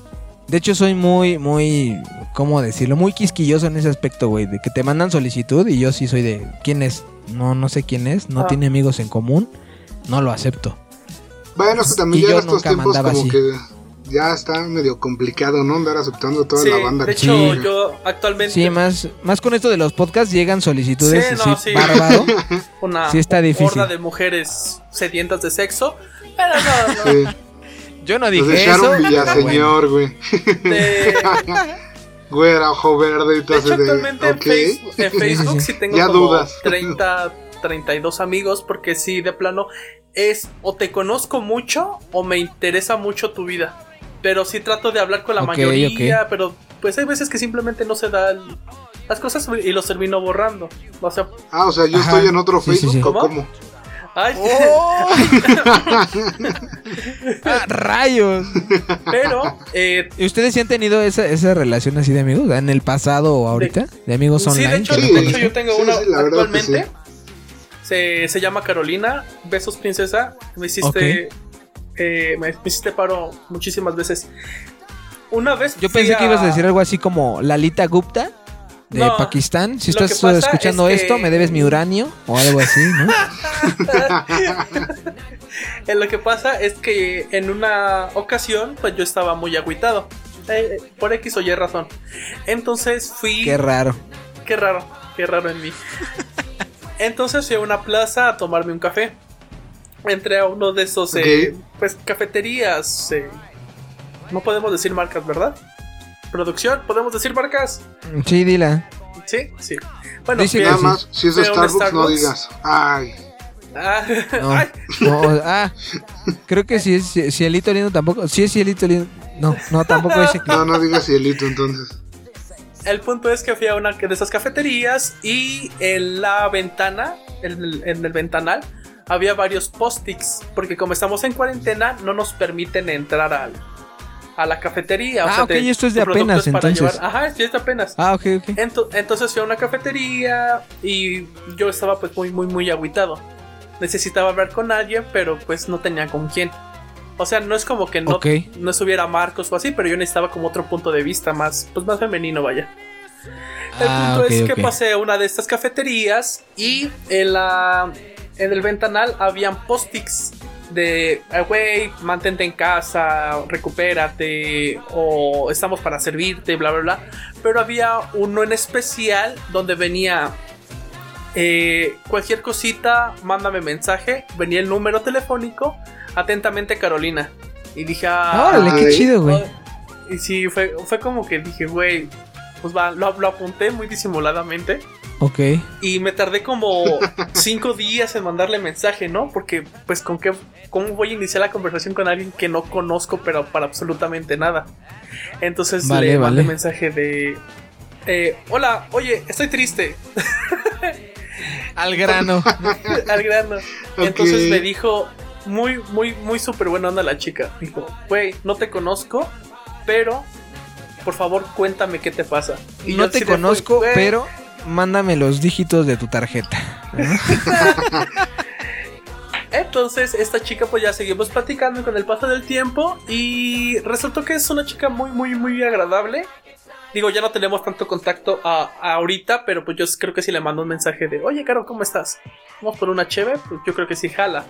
De hecho, soy muy, muy, ¿cómo decirlo? Muy quisquilloso en ese aspecto, güey, de que te mandan solicitud y yo sí soy de, ¿quién es? No, no sé quién es, no Ah. tiene amigos en común, no lo acepto. Bueno, es que también ya en estos tiempos como así. que ya está medio complicado, ¿no? Andar aceptando toda Sí, la banda. de hecho, sigue. yo actualmente Sí, más, más con esto de los podcasts llegan solicitudes Sí, no, sí. bárbaro. una Sí está difícil. horda de mujeres sedientas de sexo, pero no, no. Sí. Yo no Los dije de eso. Villaseñor, güey. De, Güera, ojo verde y todo de. actualmente en ok. Facebook, en Facebook sí. sí tengo Ya como dudas. 30, 32 amigos, porque sí, de plano, es o te conozco mucho o me interesa mucho tu vida. Pero sí trato de hablar con la mayoría, pero pues hay veces que simplemente no se dan las cosas y los termino borrando. O sea, Ah, o sea, yo Ajá. estoy en otro Sí, sí, Facebook sí. ¿Cómo? cómo. ay, ¡Oh! Ah, ¡Rayos! pero eh, ¿Y ustedes sí han tenido esa, esa relación así de amigos? ¿En el pasado o ahorita? ¿De amigos Sí, online? de hecho, Sí, de hecho yo tengo Sí, una sí, actualmente. Se, se llama Carolina. Besos, princesa. Me hiciste. eh, me, me hiciste paro muchísimas veces. Una vez. Yo pensé que ibas a decir algo así como Lalita Gupta de No, Pakistán. Si estás escuchando es que- esto, me debes mi uranio o algo así, ¿no? Lo que pasa es que en una ocasión, pues yo estaba muy agüitado. eh, por X o Y razón. Entonces fui. Qué raro. Qué raro, qué raro en mí. Entonces fui a una plaza a tomarme un café. Entré a uno de esos, eh, pues, cafeterías. eh, no podemos decir marcas, ¿verdad? Producción, ¿podemos decir marcas? Sí, dila. Sí, sí. Bueno, Dice Nada más, si es de Starbucks, no digas. Ay, Ah, No, ay, no, ah, creo que si es si, Cielito Lindo tampoco. Si es Cielito Lindo. No, no, tampoco dice que. no, no digas cielito entonces. El punto es que fui a una de esas cafeterías y en la ventana, en el, en el ventanal, había varios post-its. Porque como estamos en cuarentena, no nos permiten entrar al, a la cafetería. o Ah, sea, ok, te- esto es de apenas, entonces. llevar. Ajá, sí, es de apenas. Ah, ok, ok. Ento- entonces fui a una cafetería y yo estaba pues muy, muy, muy agüitado. Necesitaba hablar con alguien, pero pues no tenía con quién. O sea, no es como que no, Ok. no estuviera Marcos o así, pero yo necesitaba como otro punto de vista más, pues más femenino, vaya. El Ah, punto es que pasé a una de estas cafeterías y en la en el ventanal habían post-its de "Ah, güey, mantente en casa, recupérate o estamos para servirte, bla bla bla. Pero había uno en especial donde venía eh, cualquier cosita, mándame mensaje, venía el número telefónico, atentamente Carolina. Y dije, ah, Órale, qué Ay. chido, güey. y sí, fue, fue como que dije, güey, pues va, lo, lo apunté muy disimuladamente. Ok. Y me tardé como cinco días en mandarle mensaje, ¿no? Porque, pues, ¿con qué, ¿cómo voy a iniciar la conversación con alguien que no conozco, pero para absolutamente nada? Entonces Vale, le mandé vale. mensaje de... eh, Hola, oye, estoy triste. Al grano. Al grano. Entonces Ok. me dijo, muy, muy, muy súper buena onda la chica. Dijo, güey, no te conozco, pero por favor cuéntame qué te pasa. Y No te de, "Güey, conozco, güey". pero mándame los dígitos de tu tarjeta. Entonces, esta chica, pues ya seguimos platicando con el paso del tiempo. Y resultó que es una chica muy, muy, muy agradable. Digo, ya no tenemos tanto contacto a, a ahorita, pero pues yo creo que si le mando un mensaje de, oye, Caro, ¿cómo estás? Vamos por una cheve, pues yo creo que sí jala.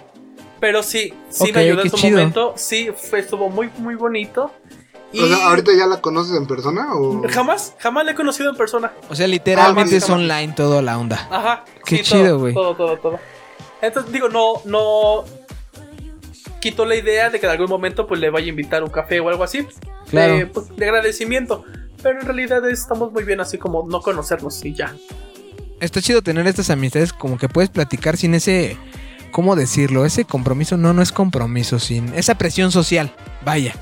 Pero sí, sí me ayudó en su chido. momento. Sí, fue, estuvo muy, muy bonito. Y O sea, ¿ahorita ya la conoces en persona o...? jamás, jamás le he conocido en persona. O sea, literalmente Ah, es online toda la onda. Ajá. Qué sí, chido, todo, güey. Todo, todo, todo. Entonces, digo, no, no quito la idea de que en algún momento pues le vaya a invitar un café o algo así. Claro. De, pues, de agradecimiento. Pero en realidad estamos muy bien así como no conocernos y ya. Está chido tener estas amistades como que puedes platicar sin ese, ¿cómo decirlo? Ese compromiso, no, no es compromiso, sin esa presión social, vaya.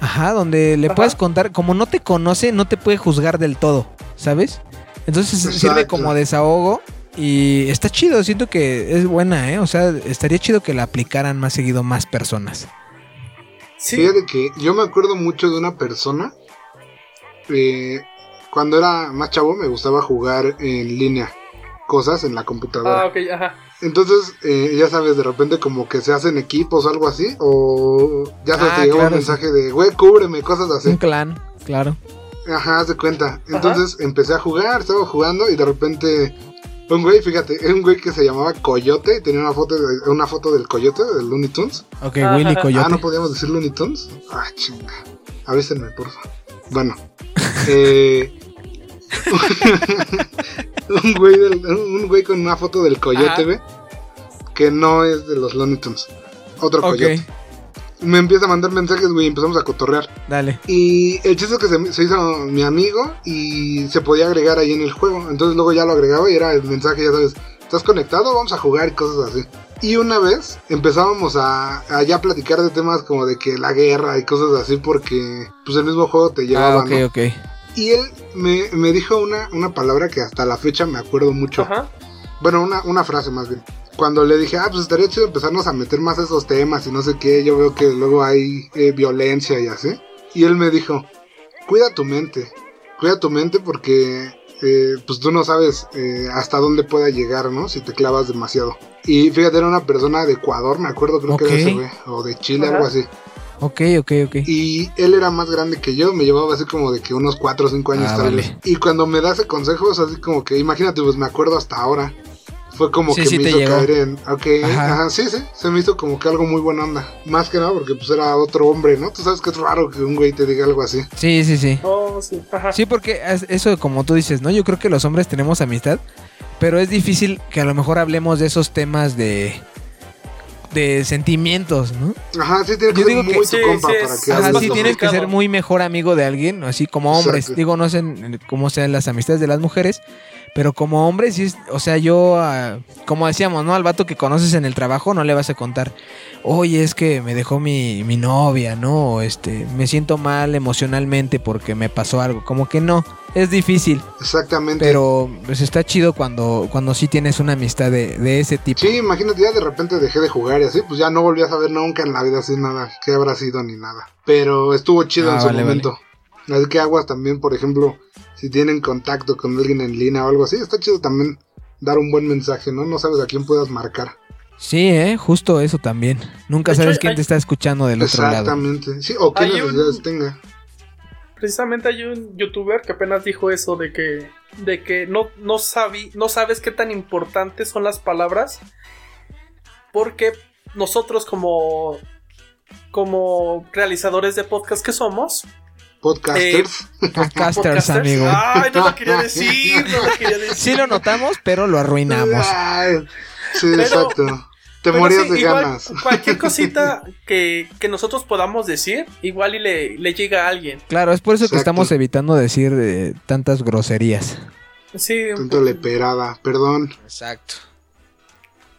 Ajá, donde le Ajá. puedes contar, como no te conoce, no te puede juzgar del todo, ¿sabes? Entonces sirve como desahogo y está chido, siento que es buena, ¿eh? O sea, estaría chido que la aplicaran más seguido más personas. Sí. Fíjate que yo me acuerdo mucho de una persona. eh, cuando era más chavo me gustaba jugar en línea. Cosas en la computadora. Ah, ok, ajá. Entonces, eh, ya sabes, de repente como que se hacen equipos o algo así. O ya sabes, Ah, te llega claro, un mensaje de, güey, cúbreme, cosas así. Un clan, claro. Ajá, haz de cuenta. Entonces empecé a jugar, estaba jugando y de repente Un güey, fíjate, es un güey que se llamaba Coyote y tenía una foto, de- una foto del Coyote, del Looney Tunes. Ok, Ajá. Willy Coyote. Ah, no podíamos decir Looney Tunes. Ah, chinga. Avísenme, porfa. Bueno. Eh, un, güey del- un güey con una foto del Coyote, ve. Que no es de los Looney Tunes. Otro Coyote. Me empieza a mandar mensajes, güey, y empezamos a cotorrear. dale. Y el chiste es que se, se hizo mi amigo y se podía agregar ahí en el juego. Entonces luego ya lo agregaba y era el mensaje, ya sabes, ¿estás conectado? Vamos a jugar y cosas así. Y una vez empezábamos a, a ya platicar de temas como de que la guerra y cosas así porque pues el mismo juego te llevaba, Ah, ok, ¿no? ok. Y él me, me dijo una, una palabra que hasta la fecha me acuerdo mucho. Ajá. Bueno, una, una frase más bien. Cuando le dije, ah, pues estaría chido empezarnos a meter más esos temas y no sé qué, yo veo que luego hay eh, violencia y así. Y él me dijo, cuida tu mente, cuida tu mente porque eh, pues tú no sabes eh, hasta dónde pueda llegar, ¿no? Si te clavas demasiado. Y fíjate, era una persona de Ecuador, me acuerdo, creo que era ese güey, o de Chile, Ajá. algo así. Ok, ok, ok. Y él era más grande que yo, me llevaba así como de que unos 4 o 5 años Ah, tal vale. Y cuando me da ese consejo, es así como que, imagínate, pues me acuerdo hasta ahora. Fue como Sí, que sí me te hizo llegó. caer en. Ok, Ajá. ajá. sí, sí. Se me hizo como que algo muy buena onda. Más que nada porque pues era otro hombre, ¿no? Tú sabes que es raro que un güey te diga algo así. Sí, sí, sí. Oh, sí. Ajá. Sí, porque es- eso como tú dices, ¿no? Yo creo que los hombres tenemos amistad, pero es difícil que a lo mejor hablemos de esos temas de de sentimientos, ¿no? Ajá, sí, tiene que Yo ser digo muy que- tu sí, compa sí, para es- que Ajá, hables. sí tienes que complicado. ser muy mejor amigo de alguien, así como hombres. Exacto. Digo, no sé en- cómo sean las amistades de las mujeres, pero como hombres, sí es- o sea, yo, ah, como decíamos, ¿no? Al vato que conoces en el trabajo no le vas a contar, oye, es que me dejó mi, mi novia, ¿no? O este, me siento mal emocionalmente porque me pasó algo. Como que no, es difícil, Exactamente. pero pues está chido cuando, cuando sí tienes una amistad de, de ese tipo. Sí, imagínate, ya de repente dejé de jugar y así, pues ya no volví a saber nunca en la vida así nada, qué habrá sido ni nada. Pero estuvo chido Ah, en su vale, momento. Así que aguas también, por ejemplo, si tienen contacto con alguien en línea o algo así, está chido también dar un buen mensaje, ¿no? No sabes a quién puedas marcar. Sí, ¿eh? Justo eso también. Nunca De hecho, sabes quién hay- te está escuchando del otro lado. Exactamente. Sí, o qué un- necesidades tenga. Precisamente hay un youtuber que apenas dijo eso de que de que no no sabi- no sabes qué tan importantes son las palabras porque nosotros como como realizadores de podcast que somos Podcasters. Podcasters, podcasters- amigo. Ay, no lo quería decir, no lo quería decir. Sí lo notamos, pero lo arruinamos. Ay, sí, Pero- exacto. Te Pero morías sí, de igual, ganas. Cualquier cosita que, que nosotros podamos decir, igual y le, le llega a alguien. Claro, es por eso que estamos evitando decir eh, tantas groserías. Sí, Tanto leperada, perdón. Exacto.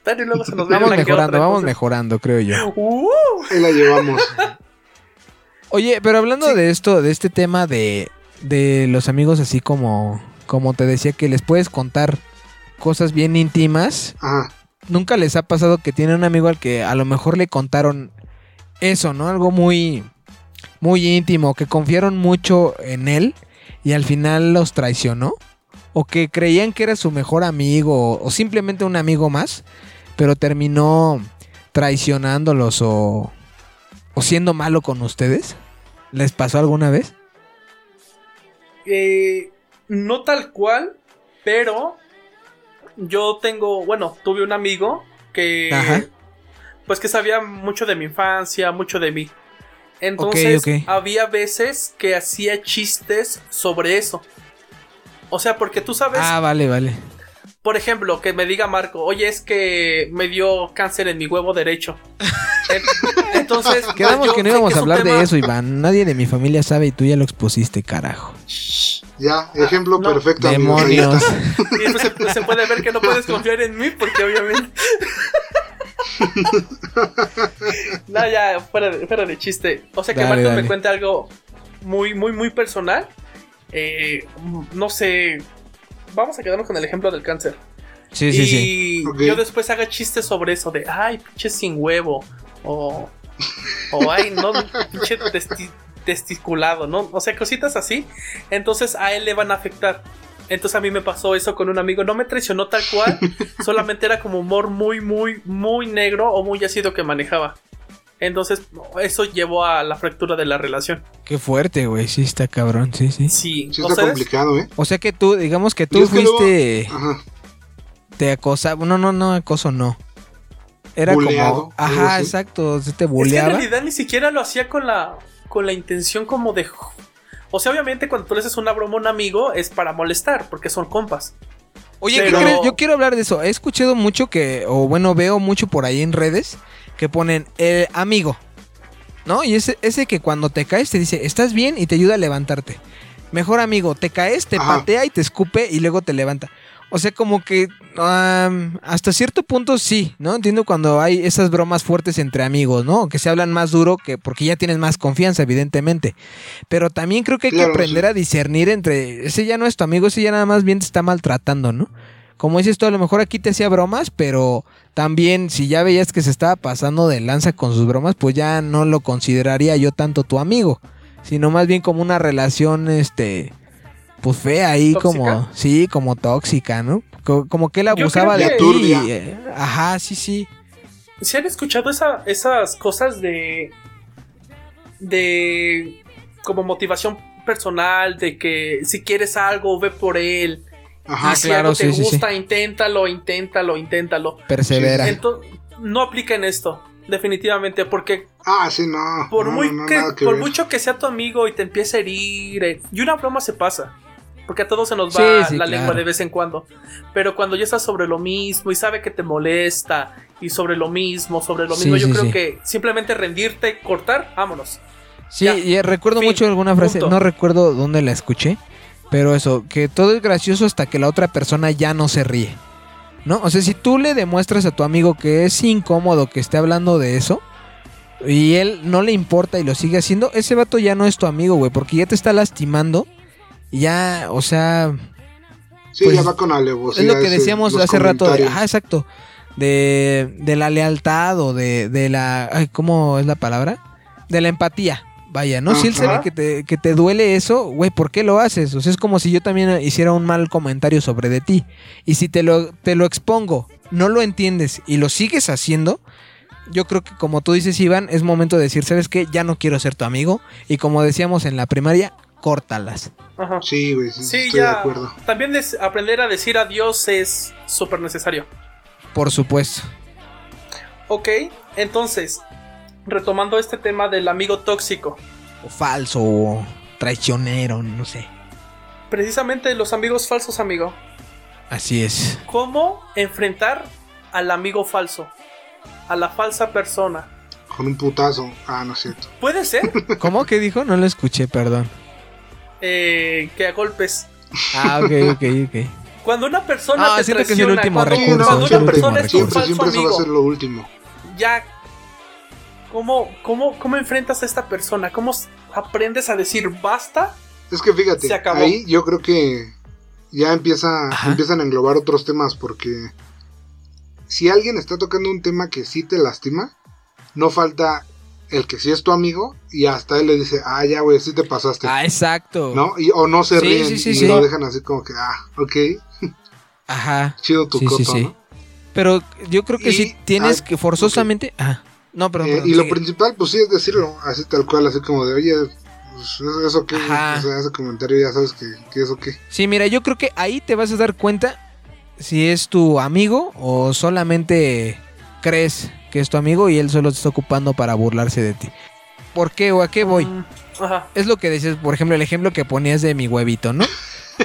pero luego se nos Vamos mejorando, vamos mejorando, creo yo. Uh, Ahí la llevamos. Oye, pero hablando de esto, de este tema de, de los amigos así como, como te decía, que les puedes contar cosas bien íntimas. Ajá. ¿Nunca les ha pasado que tienen un amigo al que a lo mejor le contaron eso, ¿no? Algo muy, muy íntimo, que confiaron mucho en él y al final los traicionó? ¿O que creían que era su mejor amigo o simplemente un amigo más, pero terminó traicionándolos o, o siendo malo con ustedes? ¿Les pasó alguna vez? eh, no tal cual, pero yo tengo, bueno, tuve un amigo que, Ajá. pues que sabía mucho de mi infancia, mucho de mí. Entonces, había veces que hacía chistes sobre eso. O sea, porque tú sabes, Ah, vale, vale. por ejemplo, que me diga Marco, oye, es que me dio cáncer en mi huevo derecho. En- Entonces, Quedamos que no íbamos a hablar tema- de eso, Iván. Nadie de mi familia sabe y tú ya lo expusiste, carajo. Ya, ejemplo no. perfecto, Demonios. Y pues se, se puede ver que no puedes confiar en mí porque obviamente... no, ya, fuera de, fuera de chiste. O sea que Dale, Marco dale. me cuente algo muy, muy, muy personal. Eh, no sé... Vamos a quedarnos con el ejemplo del cáncer. Sí, sí, sí. y Ok. yo después haga chistes sobre eso de, ay, pinche sin huevo. O, o ay, no, pinche testi- testiculado, ¿no? O sea, cositas así. Entonces a él le van a afectar. Entonces a mí me pasó eso con un amigo. No me traicionó tal cual. solamente era como humor muy, muy, muy negro o muy ácido que manejaba. Entonces eso llevó a la fractura de la relación. Qué fuerte, güey. Sí, está cabrón, sí, sí. Sí, Sí ¿o está sabes? complicado, ¿eh? O sea que tú, digamos que tú es que luego- fuiste... Ajá. te acosaba. No, no, no, acoso no. Era Buleado, como. Ajá, exacto. Se te Es que en buleaba. realidad ni siquiera lo hacía con la, con la intención como de... O sea, obviamente cuando tú le haces una broma a un amigo es para molestar, porque son compas. Oye, ¿qué Pero- crees? Yo quiero hablar de eso. He escuchado mucho que, o bueno, veo mucho por ahí en redes que ponen eh, amigo, ¿no? Y ese, ese que cuando te caes te dice, estás bien y te ayuda a levantarte. Mejor amigo, te caes, te Ajá. patea y te escupe y luego te levanta. O sea, como que hasta cierto punto sí, ¿no? Entiendo cuando hay esas bromas fuertes entre amigos, ¿no? Que se hablan más duro que porque ya tienes más confianza, evidentemente. Pero también creo que hay Claro, que aprender sí. a discernir entre ese ya no es tu amigo, ese ya nada más bien te está maltratando, ¿no? Como dices tú, a lo mejor aquí te hacía bromas, pero también si ya veías que se estaba pasando de lanza con sus bromas, pues ya no lo consideraría yo tanto tu amigo, sino más bien como una relación, este, pues fea ahí, ¿Tóxica? como, sí, como tóxica, ¿no? Co- Como que él abusaba de ti. Eh, ajá, sí, sí. ¿Se han escuchado esa- esas cosas de. de. como motivación personal, de que si quieres algo, ve por él. Ajá. y si claro, algo te sí, sí, sí. gusta, inténtalo, inténtalo, inténtalo. Persevera. Ento- no aplica en esto, definitivamente, porque Ah, sí, no. por, no, muy no, que, por mucho que sea tu amigo y te empiece a herir, eh, y una broma se pasa. Porque a todos se nos va sí, la claro. lengua de vez en cuando. Pero cuando ya estás sobre lo mismo y sabe que te molesta, y sobre lo mismo, sobre lo Sí, mismo, yo creo que simplemente rendirte, cortar, vámonos. Sí, Ya. y recuerdo Fin. mucho alguna frase, Punto. no recuerdo dónde la escuché, pero eso, que todo es gracioso hasta que la otra persona ya no se ríe. ¿No? O sea, si tú le demuestras a tu amigo que es incómodo que esté hablando de eso y él no le importa y lo sigue haciendo, ese vato ya no es tu amigo, güey, porque ya te está lastimando. Ya, o sea, Sí, pues, ya va con alevosía. es lo que ese- decíamos hace rato. de- ajá, exacto. De, de la lealtad o de, de la. Ay, ¿Cómo es la palabra? De la empatía. Vaya, ¿no? Si él sabe que te, que te duele eso, güey, ¿por qué lo haces? O sea, es como si yo también hiciera un mal comentario sobre de ti. Y si te lo, te lo expongo, no lo entiendes y lo sigues haciendo, yo creo que como tú dices, Iván, es momento de decir, ¿sabes qué? Ya no quiero ser tu amigo. Y como decíamos en la primaria, córtalas. Ajá. Sí, güey, sí, Sí, estoy de acuerdo. También des- aprender a decir adiós es súper necesario. Por supuesto. Ok, entonces, retomando este tema del amigo tóxico. O falso, o traicionero, no sé. Precisamente los amigos falsos, amigo. Así es. ¿Cómo enfrentar al amigo falso? A la falsa persona. Con un putazo. Ah, no es cierto. Puede ser ¿Cómo que dijo? No lo escuché, perdón. Eh, que a golpes. Ah, ok, ok, ok. Cuando una persona Ah, te siento que es el traiciona, último cuando, Sí, recurso. cuando no, es el una último persona es tu Siempre, falso siempre eso va a amigo, ser lo último. ya. ¿Cómo, cómo, ¿Cómo enfrentas a esta persona? ¿Cómo aprendes a decir basta? Es que fíjate, Se acabó. ahí yo creo que ya empieza, Ajá. empiezan a englobar otros temas porque si alguien está tocando un tema que sí te lastima, no falta el que sí es tu amigo y hasta él le dice, ah, ya, güey, sí te pasaste. Ah, exacto. ¿No? Y, o no se Sí, ríen sí, sí, y lo dejan así como que, ah, ok, Ajá. chido tu coto, sí, sí. ¿no? Pero yo creo que Y- sí tienes ah, que forzosamente. Ajá. No, perdón. Eh, y lo principal, pues sí, es decirlo así tal cual, así como de, oye, pues, eso- que, Ajá. o sea, ese comentario ya sabes que, que eso que. Sí, mira, yo creo que ahí te vas a dar cuenta si es tu amigo o solamente crees que es tu amigo y él solo te está ocupando para burlarse de ti. ¿Por qué o a qué voy? Mm, Ajá. es lo que dices, por ejemplo, el ejemplo que ponías de mi huevito, ¿no?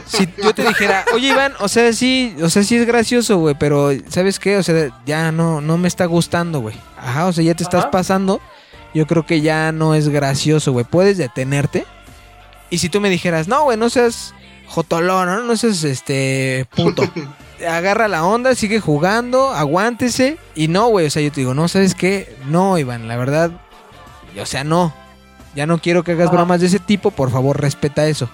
Si yo te dijera, oye Iván, o sea, sí, o sea, sí es gracioso, güey, pero ¿sabes qué? O sea, ya no, no me está gustando, güey. Ajá, o sea, ya te estás pasando. Yo creo que ya no es gracioso, güey. Puedes detenerte. Y si tú me dijeras, no, güey, no seas jotolón, ¿no? No seas este puto. Agarra la onda, sigue jugando, aguántese. Y no, güey, o sea, yo te digo, no, ¿sabes qué? No, Iván, la verdad, o sea, no. Ya no quiero que hagas Ajá. bromas de ese tipo, por favor, respeta eso.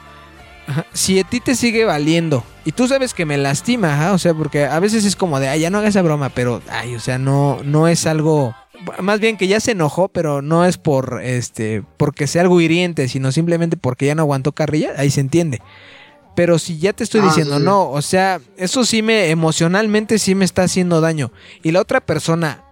Ajá. Si a ti te sigue valiendo y tú sabes que me lastima, ajá, o sea, porque a veces es como de, ay, ya no hagas esa broma, pero, ay, o sea, no, no es algo, más bien que ya se enojó, pero no es por, este, porque sea algo hiriente, sino simplemente porque ya no aguantó carrilla, ahí se entiende. Pero si ya te estoy Ah, diciendo, sí, no, o sea, eso sí me, emocionalmente sí me está haciendo daño. Y la otra persona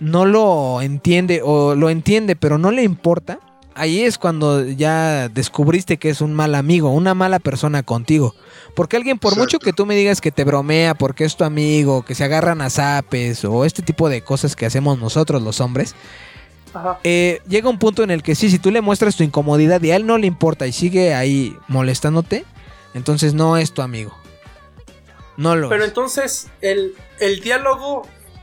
no lo entiende o lo entiende, pero no le importa, ahí es cuando ya descubriste que es un mal amigo, una mala persona contigo. Porque alguien, por mucho que tú me digas que te bromea porque es tu amigo, que se agarran a zapes o este tipo de cosas que hacemos nosotros los hombres, eh, llega un punto en el que sí, si tú le muestras tu incomodidad y a él no le importa y sigue ahí molestándote, entonces no es tu amigo. No lo Pero es. entonces, ¿el, ¿el diálogo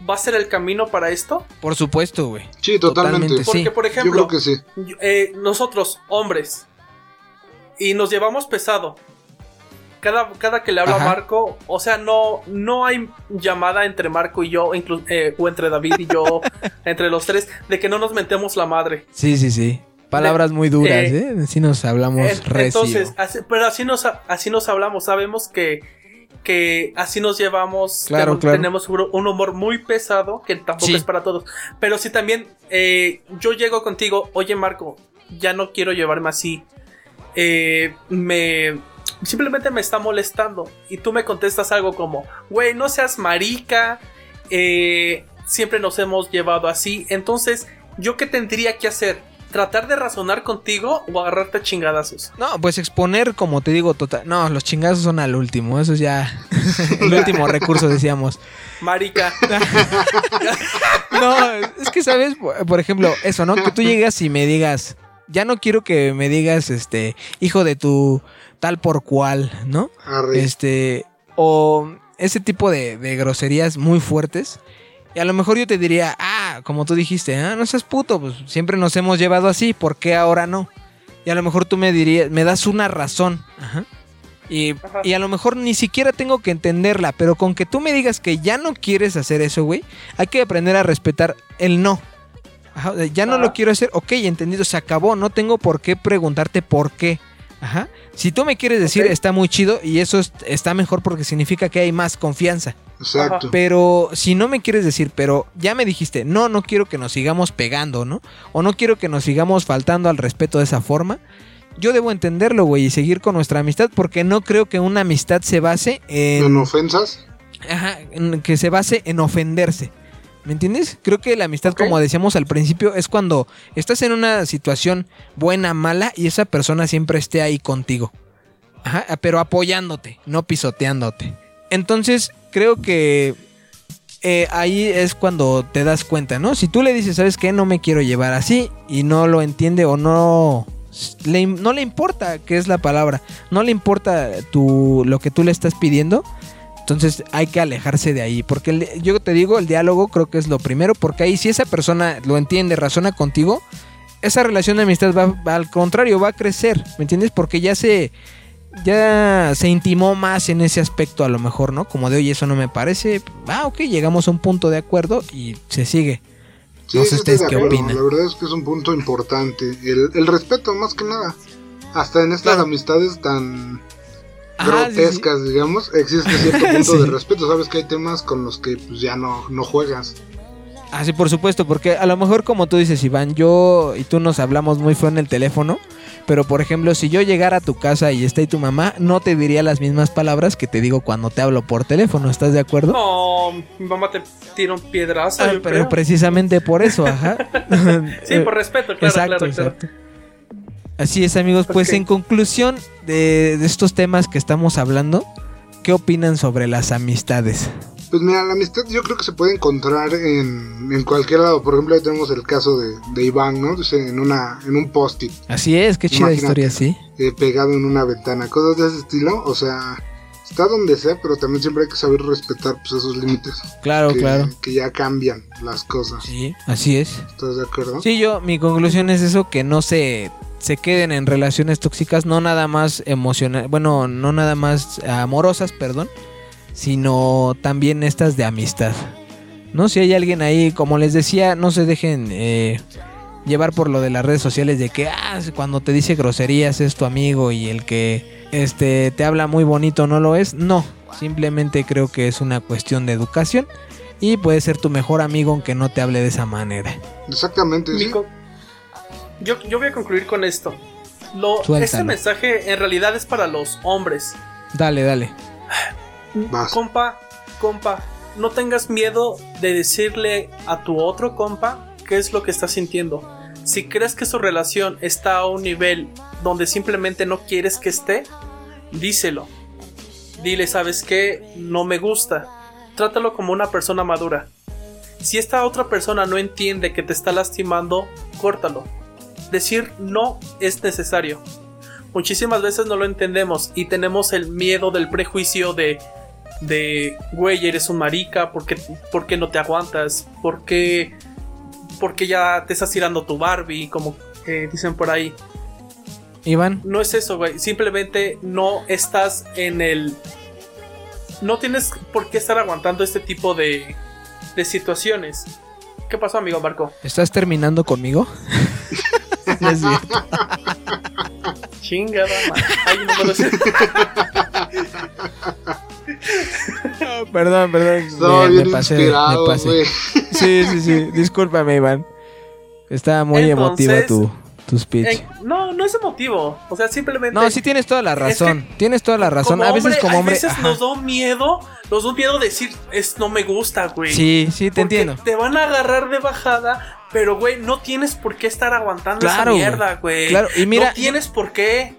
va a ser el camino para esto? Por supuesto, güey. Sí, totalmente. Totalmente, Porque, Sí. por Yo ejemplo, creo que sí. eh, nosotros, hombres, y nos llevamos pesado. Cada, cada que le hablo Ajá. a Marco, o sea, no, no hay llamada entre Marco y yo, inclu- eh, o entre David y yo, entre los tres, de que no nos mentemos la madre. Sí, sí, sí. Palabras muy duras, eh, ¿eh? Sí nos hablamos recio. Entonces, así- pero así nos, así nos hablamos, sabemos que, que así nos llevamos, Claro, ten- claro. tenemos un un humor muy pesado, que tampoco Sí. es para todos. Pero si también eh, yo llego contigo, oye Marco, ya no quiero llevarme así, eh, me... Simplemente me está molestando y tú me contestas algo como, güey, no seas marica, eh, siempre nos hemos llevado así, entonces, ¿yo qué tendría que hacer? ¿Tratar de razonar contigo o agarrarte a chingadazos? No, pues exponer, como te digo, total. No, los chingazos son al último. Eso es ya el último recurso, decíamos. Marica. No, es que, ¿sabes? Por ejemplo, eso, ¿no? Que tú llegas y me digas, ya no quiero que me digas, este, hijo de tu tal por cual, ¿no? Arre. Este, o ese tipo de, de groserías muy fuertes. Y a lo mejor yo te diría, ah, como tú dijiste, ah, no seas puto, pues siempre nos hemos llevado así, ¿por qué ahora no? Y a lo mejor tú me dirías, me das una razón. Ajá. Y, Ajá. y a lo mejor ni siquiera tengo que entenderla, pero con que tú me digas que ya no quieres hacer eso, güey, hay que aprender a respetar el no. Ajá, ya no Ajá. lo quiero hacer, ok, entendido, se acabó, no tengo por qué preguntarte por qué. Ajá. Si tú me quieres decir, está muy chido y eso es- está mejor porque significa que hay más confianza. Exacto. Pero si no me quieres decir, pero ya me dijiste, no, no quiero que nos sigamos pegando, ¿no? O no quiero que nos sigamos faltando al respeto de esa forma. Yo debo entenderlo, güey, y seguir con nuestra amistad porque no creo que una amistad se base en... En ofensas. Ajá, que se base en ofenderse. ¿Me entiendes? Creo que la amistad, como decíamos al principio, es cuando estás en una situación buena, mala, y esa persona siempre esté ahí contigo. Ajá, pero apoyándote, no pisoteándote. Entonces, creo que eh, ahí es cuando te das cuenta, ¿no? Si tú le dices, ¿sabes qué? No me quiero llevar así, y no lo entiende o no le, no le importa, qué es la palabra, no le importa tu, lo que tú le estás pidiendo, entonces hay que alejarse de ahí, porque el- yo te digo, el diálogo creo que es lo primero, porque ahí si esa persona lo entiende, razona contigo, esa relación de amistad va, va al contrario, va a crecer, ¿me entiendes? Porque ya se ya se intimó más en ese aspecto a lo mejor, ¿no? Como de, oye, eso no me parece, ah, ok, llegamos a un punto de acuerdo y se sigue. Sí, No sé ustedes qué opinan. La verdad es que es un punto importante. El, el respeto, más que nada. Hasta en estas Claro. amistades tan Ajá, sí, sí. grotescas, digamos, existe cierto punto Sí. de respeto. Sabes que hay temas con los que pues, ya no, no juegas. Ah, sí, por supuesto, porque a lo mejor como tú dices, Iván, yo y tú nos hablamos muy feo en el teléfono, pero por ejemplo, si yo llegara a tu casa y está ahí tu mamá, no te diría las mismas palabras que te digo cuando te hablo por teléfono, ¿estás de acuerdo? No, mi mamá te tira un piedrazo. Ah, pero creo. precisamente por eso, ajá. Sí, por respeto, claro, exacto, claro, claro. Así es, amigos. Pues en conclusión de, de estos temas que estamos hablando, ¿qué opinan sobre las amistades? Pues mira, la amistad yo creo que se puede encontrar en, en cualquier lado. Por ejemplo, ahí tenemos el caso de, de Iván, ¿no? Dice, en, una, en un post-it Así es, qué chida Imagínate. historia, sí. eh, pegado en una ventana. Cosas de ese estilo. O sea, está donde sea, pero también siempre hay que saber respetar pues, esos límites. Claro, que, claro. que ya cambian las cosas. Sí, así es. ¿Estás de acuerdo? Sí, yo, mi conclusión es eso, que no se, se queden en relaciones tóxicas, no nada más emocional, bueno, no nada más amorosas, perdón, sino también estas de amistad. No, si hay alguien ahí, como les decía, no se dejen eh, llevar por lo de las redes sociales de que ah, cuando te dice groserías es tu amigo y el que este te habla muy bonito no lo es. No, simplemente creo que es una cuestión de educación y puede ser tu mejor amigo aunque no te hable de esa manera. Exactamente, Mi sí. co- yo, yo voy a concluir con esto. Lo, este mensaje en realidad es para los hombres. Dale, dale. Vas. Compa, compa, no tengas miedo de decirle a tu otro compa qué es lo que estás sintiendo. Si crees que su relación está a un nivel donde simplemente no quieres que esté, díselo. Dile, ¿sabes qué? No me gusta. Trátalo como una persona madura. Si esta otra persona no entiende que te está lastimando, córtalo. Decir no es necesario. Muchísimas veces no lo entendemos y tenemos el miedo del prejuicio de de güey, eres un marica, ¿por qué, por qué no te aguantas? ¿Por qué, por qué ya te estás tirando tu Barbie? Como eh, dicen por ahí. Iván, No es eso, güey. Simplemente no estás en el. No tienes por qué estar aguantando este tipo de, de situaciones. ¿Qué pasó, amigo Marco? ¿estás terminando conmigo? No es cierto. Chingada. Ay, no perdón, perdón. Estaba me, bien me pasé, inspirado, me pasé. Sí, sí, sí. Discúlpame, Iván. Estaba muy Entonces, emotiva tu, tu speech. Eh, no, no es emotivo. O sea, simplemente. No, sí tienes toda la razón. tienes toda la razón. A veces hombre, como hombre. A veces ajá. nos da miedo. Nos da miedo decir, es no me gusta, güey. Sí, sí, te Porque entiendo. Te van a agarrar de bajada, pero güey, no tienes por qué estar aguantando Claro, esa mierda, güey. Claro, y mira, no tienes por qué.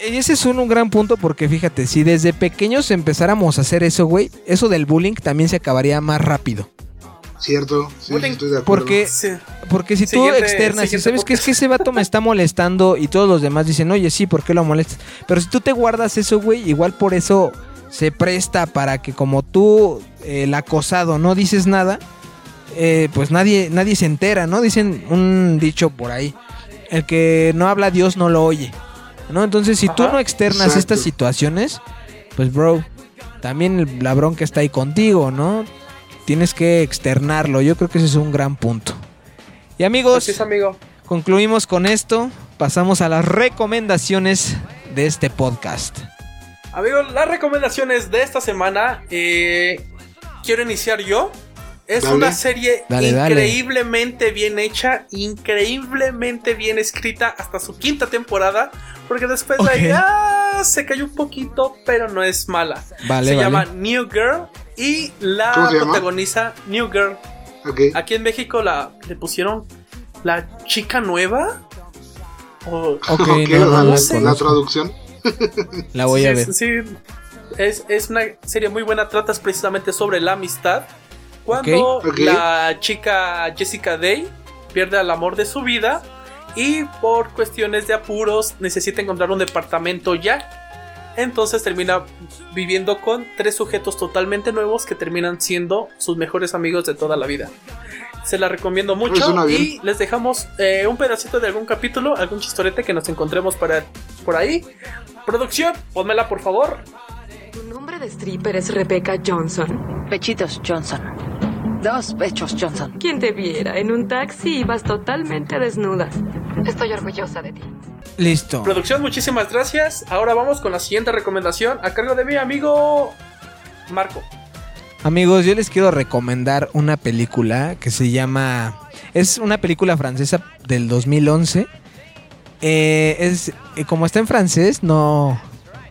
Y ese es un, un gran punto porque fíjate, si desde pequeños empezáramos a hacer eso, güey, eso del bullying también se acabaría más rápido. Cierto, sí, Bullying. estoy de acuerdo. Porque, Sí. porque si tú externas y sabes que es que ese vato me está molestando y todos los demás dicen, oye, sí, ¿por qué lo molestas? Pero si tú te guardas eso, güey, igual por eso se presta para que como tú, eh, el acosado, no dices nada, eh, pues nadie, nadie se entera, ¿no? Dicen un dicho por ahí, el que no habla Dios no lo oye, ¿no? Entonces si tú no externas Exacto. estas situaciones, pues bro, también el- la bronca está ahí contigo, ¿no? Tienes que externarlo, yo creo que ese es un gran punto. Y amigos, es, amigo. concluimos con esto, pasamos a las recomendaciones de este podcast. Amigos, las recomendaciones de esta semana. eh, quiero iniciar yo. Es Dale. una serie Dale, dale. increíblemente bien hecha, increíblemente bien escrita hasta su quinta temporada. Porque después de ahí ah, se cayó un poquito, pero no es mala. Vale, se vale. llama New Girl y la protagoniza New Girl. Aquí en México la le pusieron la chica nueva. O- Ok, Ok, no, no, la, no la- la la conozco. traducción. La voy sí, a ver. sí, es, es una serie muy buena, tratas precisamente sobre la amistad. Cuando la chica Jessica Day pierde al amor de su vida y por cuestiones de apuros necesita encontrar un departamento ya. Entonces termina viviendo con tres sujetos totalmente nuevos que terminan siendo sus mejores amigos de toda la vida. Se la recomiendo mucho y les dejamos eh, un pedacito de algún capítulo, algún chistorete que nos encontremos para, por ahí. Producción, pónmela por favor. Tu nombre de stripper es Rebecca Johnson. Pechitos Johnson. Dos pechos Johnson. Quien te viera en un taxi ibas totalmente desnuda. Estoy orgullosa de ti. Listo. Producción, muchísimas gracias. Ahora vamos con la siguiente recomendación a cargo de mi amigo Marco. Amigos, yo les quiero recomendar una película que se llama... Es una película francesa del 2011. Eh, es, eh, como está en francés, no,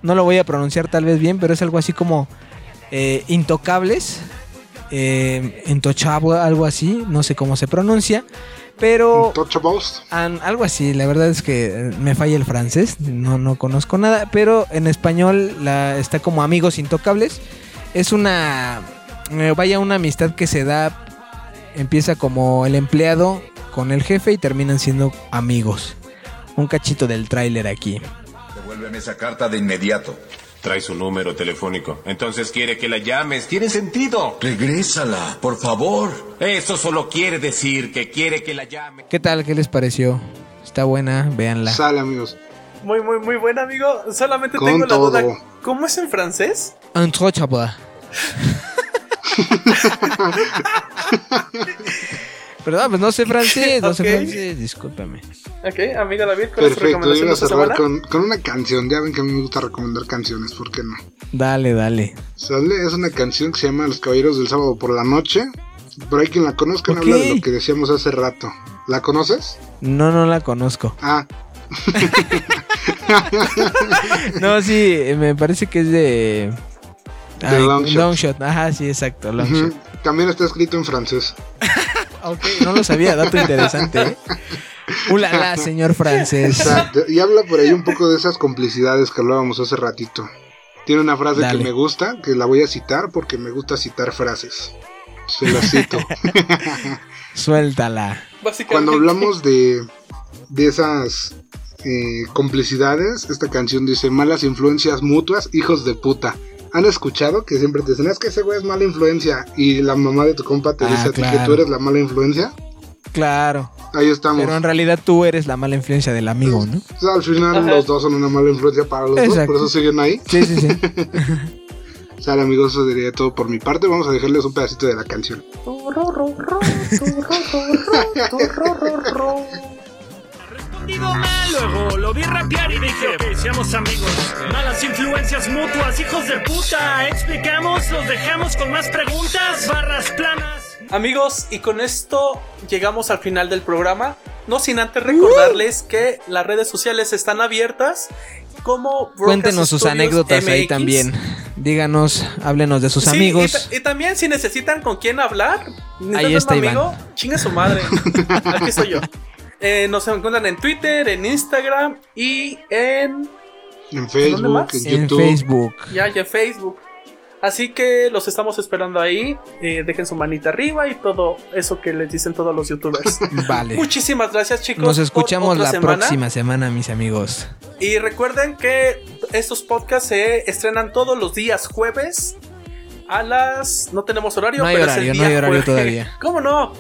no lo voy a pronunciar tal vez bien, pero es algo así como eh, Intocables. Eh, algo así, no sé cómo se pronuncia. Pero. An- algo así, la verdad es que eh, me falla el francés, no, no conozco nada, pero en español la, está como Amigos Intocables. Es una, eh, vaya, una amistad que se da, empieza como el empleado con el jefe y terminan siendo amigos. Un cachito del tráiler aquí. Devuélveme esa carta de inmediato. Trae su número telefónico. Entonces quiere que la llames. Tiene sentido. Regrésala, por favor. Eso solo quiere decir que quiere que la llame. ¿Qué tal? ¿Qué les pareció? Está buena, véanla. Sale, amigos. Muy, muy, muy buen amigo. Solamente Con tengo la todo. duda. ¿Cómo es en francés? Intouchable. Perdón, pues no sé francés, no sé Ok. francés, discúlpame. Ok, amigo David, ¿cuál es tu Perfecto. Yo iba a cerrar con, con una canción. Ya ven que a mí me gusta recomendar canciones, ¿por qué no? Dale, dale. Sale, es una canción que se llama Los Caballeros del Sábado por la Noche. Por ahí quien la conozca Ok. habla de lo que decíamos hace rato. ¿La conoces? No, no la conozco. Ah, No, sí, me parece que es de. De Long Shot. Ajá, sí, exacto. Long. Shot. también está escrito en francés. Ok, no lo sabía, dato interesante. ¿eh? Ulala, señor francés. Exacto. Y habla por ahí un poco de esas complicidades que hablábamos hace ratito. Tiene una frase Dale. que me gusta, que la voy a citar porque me gusta citar frases. Se la cito. Suéltala. Básicamente. Cuando hablamos de, de esas eh, complicidades, esta canción dice malas influencias mutuas, hijos de puta. ¿Han escuchado que siempre te dicen, es que ese güey es mala influencia? Y la mamá de tu compa te Ah, dice a ti que tú eres la mala influencia. Claro. Ahí estamos. Pero en realidad tú eres la mala influencia del amigo, ¿no? O sea, al final Ajá. los dos son una mala influencia para los dos, por eso siguen ahí. Sí, sí, sí. Sale amigos, eso sería todo por mi parte. Vamos a dejarles un pedacito de la canción. Respondido mal, luego lo vi rapear y dije, ok, seamos amigos. Malas influencias mutuas, hijos de puta. Explicamos, los dejamos con más preguntas, barras planas. Amigos, y con esto llegamos al final del programa. No sin antes recordarles que las redes sociales están abiertas. Como Cuéntenos sus anécdotas ahí MX. también. Díganos, háblenos de sus Sí, amigos. Y, y también si necesitan con quién hablar, Ahí un está Iván. amigo, chingue su madre. Aquí estoy yo. Eh, nos encuentran en Twitter, en Instagram y en En Facebook, en En YouTube. Facebook. ya, ya Facebook. Así que los estamos esperando ahí. Eh, dejen su manita arriba y todo eso que les dicen todos los youtubers. Vale. Muchísimas gracias, chicos. Nos escuchamos la semana. próxima semana, mis amigos. Y recuerden que estos podcasts se estrenan todos los días jueves a las. No tenemos horario, No hay pero es horario, el no hay día horario jueves. todavía. ¿Cómo no?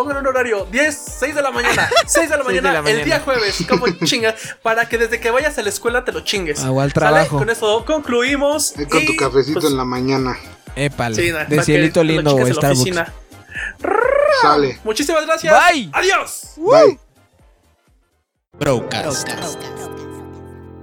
Pongan un horario 10, 6 de la mañana, 6 de la de mañana, el día jueves, como chinga, para que desde que vayas a la escuela te lo chingues. Ah, al ¿Sale? trabajo. Con eso concluimos. Ahí con tu cafecito pues, en la mañana. Épale. sí, de cielito lindo o Starbucks. Sale. Muchísimas gracias. Bye. Adiós. Bye. Broadcast.